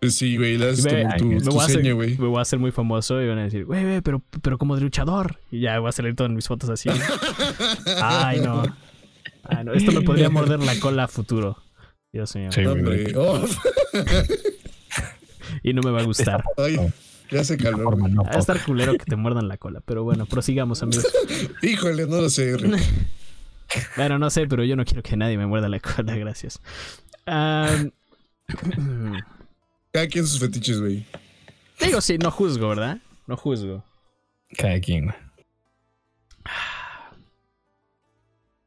Pues sí, güey, le haces tu, me, voy a hacer, seña, güey. me voy a hacer muy famoso y van a decir, güey, güey, pero, pero como de luchador. Y ya voy a salir todas mis fotos así. Ay, no. Ay, no. Esto me podría morder la cola a futuro. Dios mío. Sí, oh, Y no me va a gustar. ay, ya esta caló. forma, no, Va a estar culero que te muerdan la cola. Pero bueno, prosigamos, amigos. Híjole, no lo sé, Rick. Bueno, no sé, pero yo no quiero que nadie me muerda la cola, gracias. Cada quien sus fetiches, güey. digo, sí, no juzgo, ¿verdad? No juzgo. Cada quien, güey.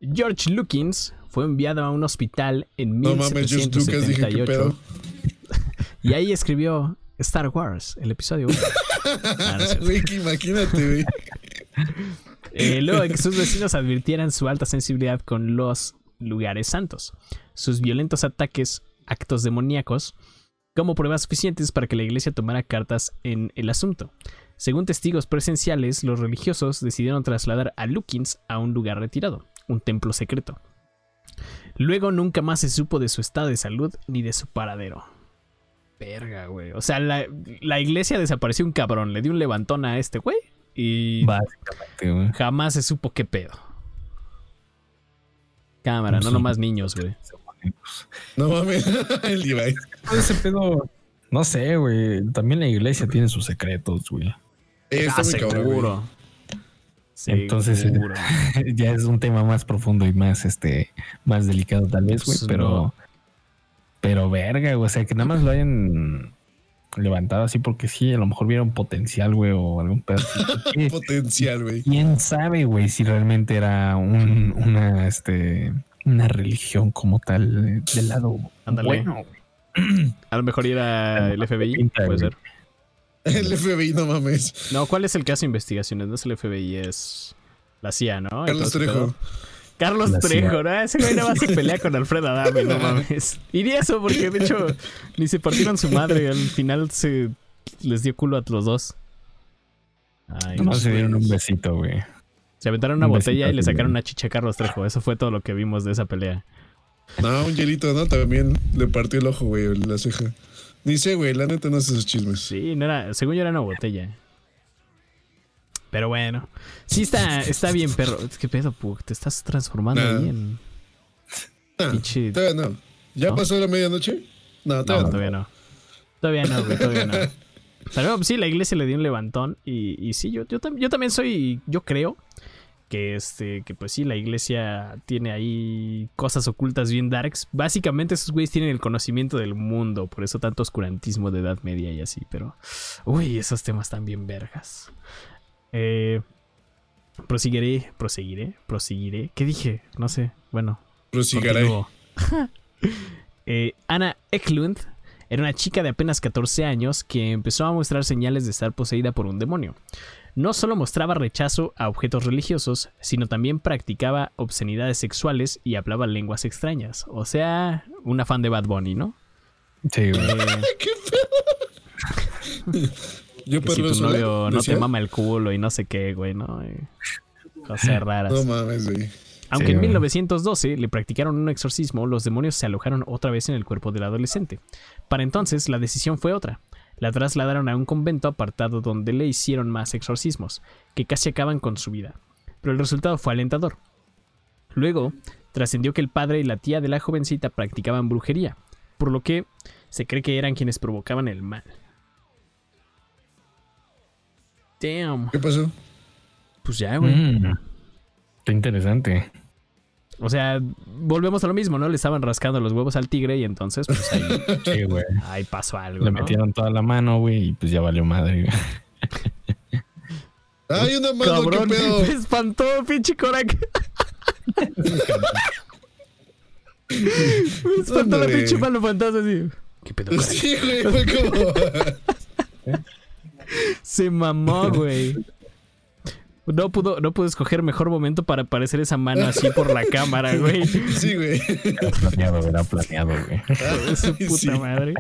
George Lukins fue enviado a un hospital en No mames, Lucas, dije, ¿qué 1778 pedo? y ahí escribió Star Wars, el episodio 1. Ah, no imagínate, güey. Eh, luego de que sus vecinos advirtieran su alta sensibilidad con los lugares santos, sus violentos ataques, actos demoníacos, como pruebas suficientes para que la iglesia tomara cartas en el asunto. Según testigos presenciales, los religiosos decidieron trasladar a Lukins a un lugar retirado, un templo secreto. Luego nunca más se supo de su estado de salud ni de su paradero. Verga, güey. O sea, la, la iglesia desapareció un cabrón, le dio un levantón a este güey y Básicamente, güey. Jamás se supo qué pedo. Cámara, no Sí. nomás niños, güey. No mames, el Levi. Ese pedo. No sé, güey. También la iglesia tiene sus secretos, güey. Eh, está Ah, muy cabrón, güey. seguro. Entonces, Seguro. ya es un tema más profundo y más, este, más delicado tal vez, güey. Pues, pero, no. Pero verga, güey. O sea, que nada más lo hayan levantado así porque sí, a lo mejor vieron potencial, güey, o algún pedo. Potencial, güey. ¿Quién sabe, güey, si realmente era un, una, este, una religión como tal eh, del lado Ándale. bueno, güey. A lo mejor era el FBI. Pinta, Puede güey. ser. El FBI, no mames. No, ¿cuál es el que hace investigaciones? No es el FBI, es la CIA, ¿no? Carlos Trejo. Carlos La Trejo. ¿no? Ese güey nada más se pelea con Alfredo Adame, no mames. Y ni eso, porque de hecho ni se partieron su madre. Al final se les dio culo a los dos. Ay, Nomás se dieron un besito, güey. Se aventaron una Un botella besito y le sacaron una chicha a Carlos Trejo. Eso fue todo lo que vimos de esa pelea. No, un hielito, ¿no? También le partió el ojo, güey, la ceja. Ni sé, güey, la neta no sé esos chismes. Sí, no era, según yo era una botella. Pero bueno. Sí está, está bien, perro. ¿Qué pedo, Pug? Te estás transformando Nah. ahí en. Pinche- todavía no. ¿Ya ¿No? pasó la medianoche? No, todavía no. todavía no. Todavía no, güey, todavía no. Pero sí, la iglesia le dio un levantón. Y, y sí, yo, yo, yo también soy. Yo creo que este. Que pues sí, la iglesia tiene ahí cosas ocultas bien darks. Básicamente, esos güeyes tienen el conocimiento del mundo. Por eso tanto oscurantismo de Edad Media y así. Pero. Uy, esos temas están bien vergas. Eh. Proseguiré, proseguiré, proseguiré. ¿Qué dije? No sé. Bueno. Continúo. Eh, Anna Eklund era una chica de apenas 14 años que empezó a mostrar señales de estar poseída por un demonio. No solo mostraba rechazo a objetos religiosos, sino también practicaba obscenidades sexuales y hablaba lenguas extrañas. O sea, una fan de Bad Bunny, ¿no? Sí, güey. Eh, ¿Qué pedo? Yo que si tu novio no te mama el culo y no sé qué, güey, ¿no? Cosas raras. No mames, güey. Aunque Sí, en güey. 1912 le practicaron un exorcismo, los demonios se alojaron otra vez en el cuerpo del adolescente. Para entonces, la decisión fue otra. La trasladaron a un convento apartado donde le hicieron más exorcismos, que casi acaban con su vida. Pero el resultado fue alentador. Luego, trascendió que el padre y la tía de la jovencita practicaban brujería, por lo que se cree que eran quienes provocaban el mal. Damn. ¿Qué pasó? Pues ya, güey. Mm, Está interesante. O sea, volvemos a lo mismo, ¿no? Le estaban rascando los huevos al tigre y entonces, pues ahí, Sí, güey. ahí pasó algo, Le ¿no? metieron toda la mano, güey, y pues ya valió madre. güey. ¡Ay, una mano! Cabrón, ¿Qué pedo? me espantó, pinche Korak. me espantó la pinche mano fantasma así. ¿Qué pedo, Korak? Sí, güey, fue como. Se mamó, güey. No pudo, no pudo escoger mejor momento para aparecer esa mano así por la cámara, güey. Sí, güey. Era planeado, era planeado, güey. De su puta sí. madre.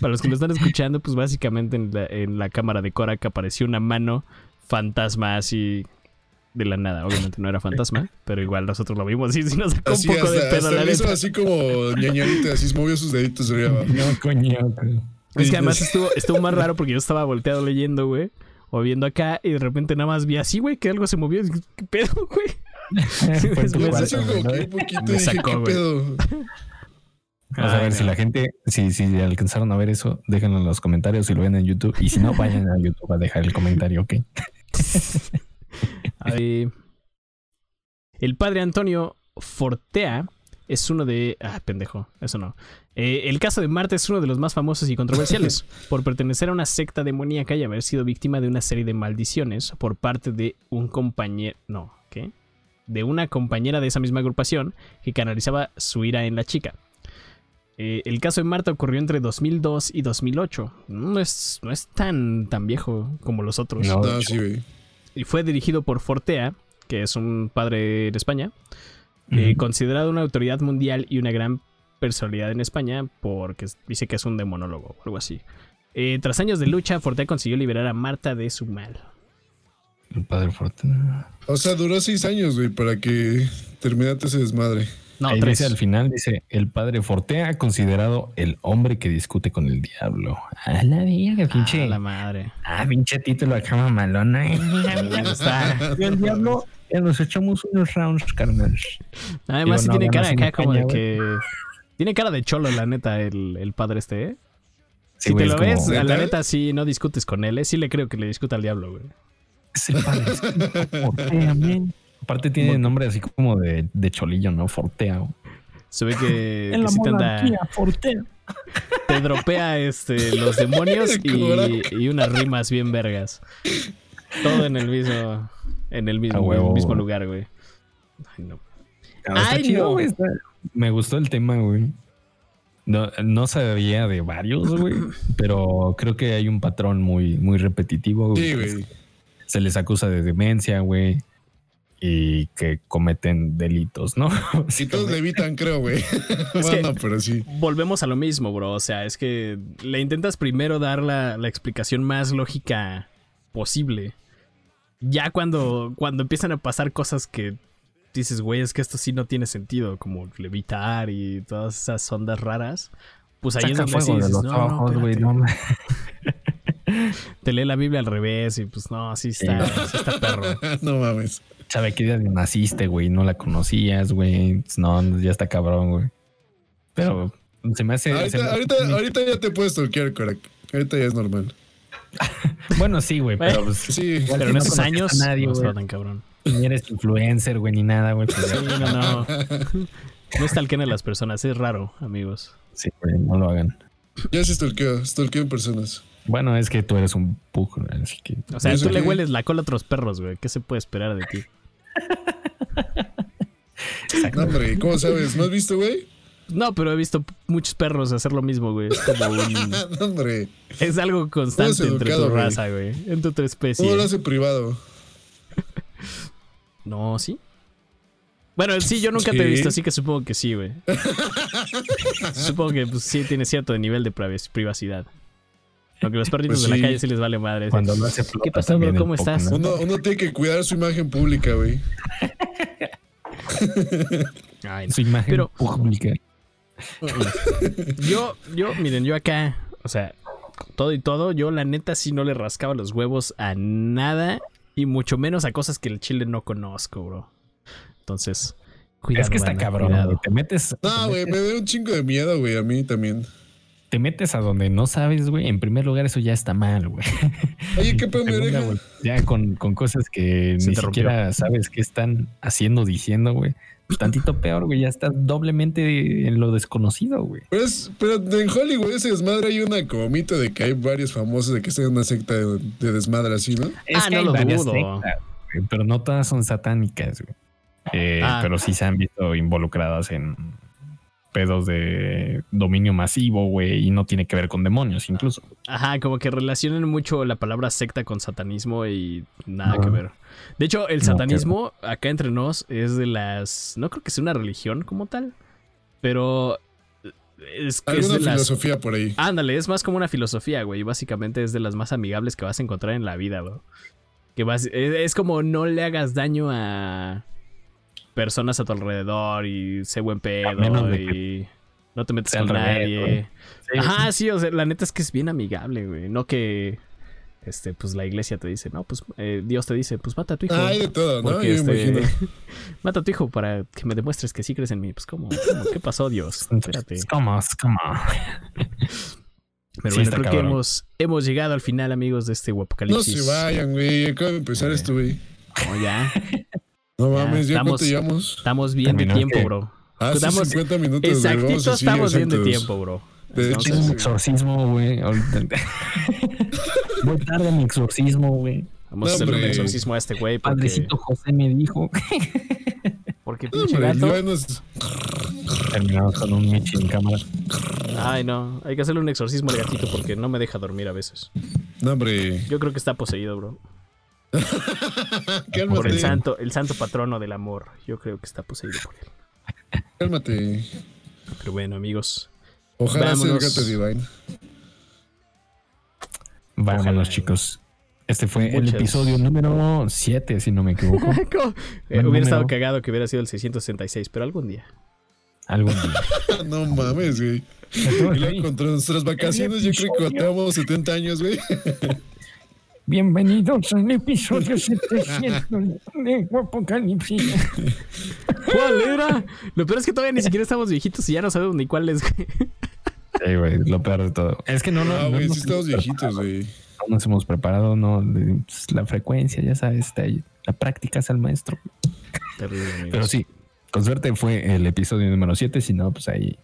Para los que lo están escuchando, pues básicamente en la, en la cámara de Korak apareció una mano fantasma así de la nada. Obviamente no era fantasma, pero igual nosotros lo vimos y sí nos sacó Así un poco hasta, de pedo, la hizo así como ñañarita, así movió sus deditos arriba. No, coño. Es que además estuvo, estuvo más raro porque yo estaba volteado leyendo, güey. O viendo acá y de repente nada más vi así, güey, que algo se movió. Y dije, ¿Qué pedo, güey? Me sacó, ¿qué güey. pedo? Vamos a ver si la gente, si, si alcanzaron a ver eso, déjenlo en los comentarios si lo ven en YouTube. Y si no, vayan a YouTube a dejar el comentario, ¿ok? El padre Antonio Fortea es uno de. Ah, pendejo, eso no. Eh, el caso de Marta es uno de los más famosos y controversiales por pertenecer a una secta demoníaca y haber sido víctima de una serie de maldiciones por parte de un compañero. No, ¿qué? De una compañera de esa misma agrupación que canalizaba su ira en la chica. Eh, el caso de Marta ocurrió entre 2002 y 2008. No es, no es tan, tan viejo como los otros No. Sí, güey. y fue dirigido por Fortea, que es un padre de España, eh, considerado una autoridad mundial y una gran personalidad en España porque dice que es un demonólogo o algo así. Eh, tras años de lucha, Fortea consiguió liberar a Marta de su mal. El padre Fortuna. O sea, duró seis años, güey, para que terminate ese desmadre. No, Ahí tres. dice al final, dice, el padre Fortea considerado el hombre que discute con el diablo. A la verga, pinche. Ah, la madre. Ah, pinche título acá mamalona. eh, mira, mira. Ahí está. Y el diablo, ya nos echamos unos rounds, carnal. Además, sí Digo, no, tiene cara acá como de que. Tiene cara de cholo, la neta, el, el padre este, ¿eh? Sí, si güey, te lo como- ves, a la ¿Neta? sí no discutes con él, ¿eh? Sí le creo que le discuta al diablo, güey. Es el padre. Fortea, man. Aparte tiene nombre así como de, de cholillo, ¿no? Fortea. güey. Se ve que, que sí te anda. Fortea. te dropea este, los demonios y, y unas rimas bien vergas. Todo en el mismo, en el mismo, huevo, mismo güey. lugar, güey. Ay, no. No, está Ay, chido, no. güey, está- Me gustó el tema, güey. No, no sabía de varios, güey, pero creo que hay un patrón muy, muy repetitivo. güey. Sí, güey. Se les acusa de demencia, güey, y que cometen delitos, ¿no? Si todos le evitan, creo, güey. Bueno, pero sí. Volvemos a lo mismo, bro. O sea, es que le intentas primero dar la, la explicación más lógica posible. Ya cuando, cuando empiezan a pasar cosas que dices, güey, es que esto sí no tiene sentido, como levitar y todas esas ondas raras. Pues ahí Saca es donde sí dices, no, no, ojos, güey, espérate". no mames. te lee la Biblia al revés y pues no, así está, sí está perro. no mames. Sabe qué día naciste, güey, no la conocías, güey. Pues, No, ya está cabrón, güey. Pero se me hace... se me Ahorita, hace- ahorita, ahorita ya te puedes toquear, Korak. Ahorita ya es normal. Bueno, sí, güey, pero pues, Sí. Pero en no esos años a nadie, no tan cabrón. ni eres influencer, güey, ni nada, güey. Sí, no, no. No stalkeen a las personas, es raro, amigos. Sí, güey, no lo hagan. Ya se stalkeo, stalkeo en personas. Bueno, es que tú eres un pug, así que... O sea, ¿Eso tú le hueles la cola a otros perros, güey. ¿Qué se puede esperar de ti? No, hombre, ¿cómo sabes? ¿No has visto, güey? No, pero he visto muchos perros hacer lo mismo, güey. Es como un... No, hombre. Es algo constante Todo entre tu güey. raza, güey. Entre tu especie. ¿Cómo lo hace privado? No, ¿sí? Bueno, sí, yo nunca te he visto, así que supongo que sí, güey. supongo que pues, sí tiene cierto nivel de privac- privacidad. Aunque los perritos Pues de la calle sí les vale madre. Cuando hace ¿Qué pasó, bro? ¿Cómo estás? Uno, uno tiene que cuidar su imagen pública, güey. Ay, no. Su imagen Pero- pública. Yo, yo, miren, yo acá, o sea, todo y todo, yo la neta sí no le rascaba los huevos a nada y mucho menos a cosas que el chile no conozco, bro. Entonces, cuidado. es que está banda, cabrón. güey. Te metes, No, güey, me da un chingo de miedo, güey, a mí también. Te metes a donde no sabes, güey. En primer lugar, eso ya está mal, güey. Oye, ¿qué pedo Ya con, con cosas que Se ni te rompió. siquiera sabes qué están haciendo, diciendo, güey. Pues tantito peor, güey. Ya estás doblemente en lo desconocido, güey. Pero, es- pero en Hollywood ese desmadre hay una como mito de que hay varios famosos de que están en una secta de, de desmadre así, ¿no? Es Ah, que no hay lo varias dudo. sectas, güey, pero no todas son satánicas, güey. Eh, Ah. Pero sí se han visto involucradas en pedos de dominio masivo, güey, y no tiene que ver con demonios, incluso. Ajá, como que relacionan mucho la palabra secta con satanismo y nada No. que ver. De hecho, el No, satanismo, acá entre nos, es de las. No creo que sea una religión como tal, pero. Es, es Alguna de las. filosofía por ahí. Ándale, es más como una filosofía, güey. Básicamente es de las más amigables que vas a encontrar en la vida, bro. Que vas, es como no le hagas daño a personas a tu alrededor y sé buen pedo menos de y no te metes con nadie. Sí, Ajá, sí, o sea, la neta es que es bien amigable, güey. No que, este, pues la iglesia te dice, no, pues eh, Dios te dice, pues mata a tu hijo. Ah, hay de todo, ¿no? Porque, Yo me este, imagino. mata a tu hijo para que me demuestres que sí crees en mí. Pues, ¿cómo? ¿Cómo? ¿Qué pasó, Dios? Espérate. Es como, es como. Pero Sí, bueno, creo que hemos, hemos llegado al final, amigos, de este No Apocalipsis. se vayan, güey. Acaba de empezar Eh. esto, güey. No, ya. No mames, ¿ya estamos- cuánto llevamos? Estamos bien de tiempo, que- bro. Ah, estamos- 50 minutos. Exactito, estamos bien de tiempo, bro. De hecho, Entonces, Es un exorcismo, güey. Ahorita- Voy tarde en mi exorcismo, güey. vamos a No, hacerle un exorcismo a este güey porque, Padrecito José me dijo. porque No, pinche hombre, gato. ya nos- Terminamos con un Michi en cámara. Ay, no. Hay que hacerle un exorcismo al gatito porque no me deja dormir a veces. No, hombre. Yo creo que está poseído, bro. Cálmate. Por el santo, el santo patrono del amor. Yo creo que está poseído por él. Cálmate. Pero bueno, amigos. Ojalá sea el Vámonos. gato divine. Vámonos, Ojalá, chicos. Este fue el episodio número 7, si no me equivoco. Eh, hubiera estado cagado que hubiera sido el 666, pero algún día. Algún día. No mames, güey. Y luego contra nuestras vacaciones, yo creo que contamos 70 años, güey. Bienvenidos al episodio 700 de Apocalipsis. ¿Cuál era? Lo peor es que todavía ni siquiera estamos viejitos y ya no sabemos ni cuál es, güey. Sí, güey, lo peor de todo. Es que no, no, Ah, no güey, nos sí estamos viejitos, güey. No nos hemos preparado, no. pues, la frecuencia, ya sabes, está ahí. la práctica es el maestro. Terrible. Pero sí, con suerte fue el episodio número 7, si no, pues ahí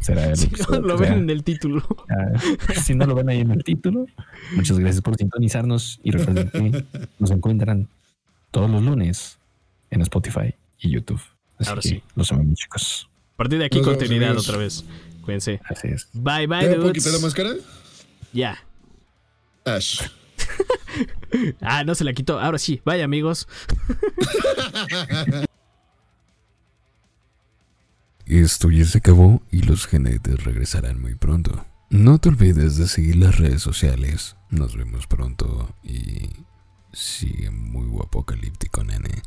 será el Si episodio. no lo ven en el título. Ah, si no lo ven ahí en el título, muchas gracias por sintonizarnos y recuerden que nos encuentran todos los lunes en Spotify y YouTube. Así Ahora que sí. Los amamos, chicos. A partir de aquí, Nos continuidad otra vez. Cuídense. Así es. Bye, bye, ¿Ya me puedo dudes. quitar la máscara? Ya. Ash. Ah, no se la quitó. Ahora sí. Bye, amigos. Esto ya se acabó y los genetes regresarán muy pronto. No te olvides de seguir las redes sociales. Nos vemos pronto y sigue muy guapocalíptico, neta.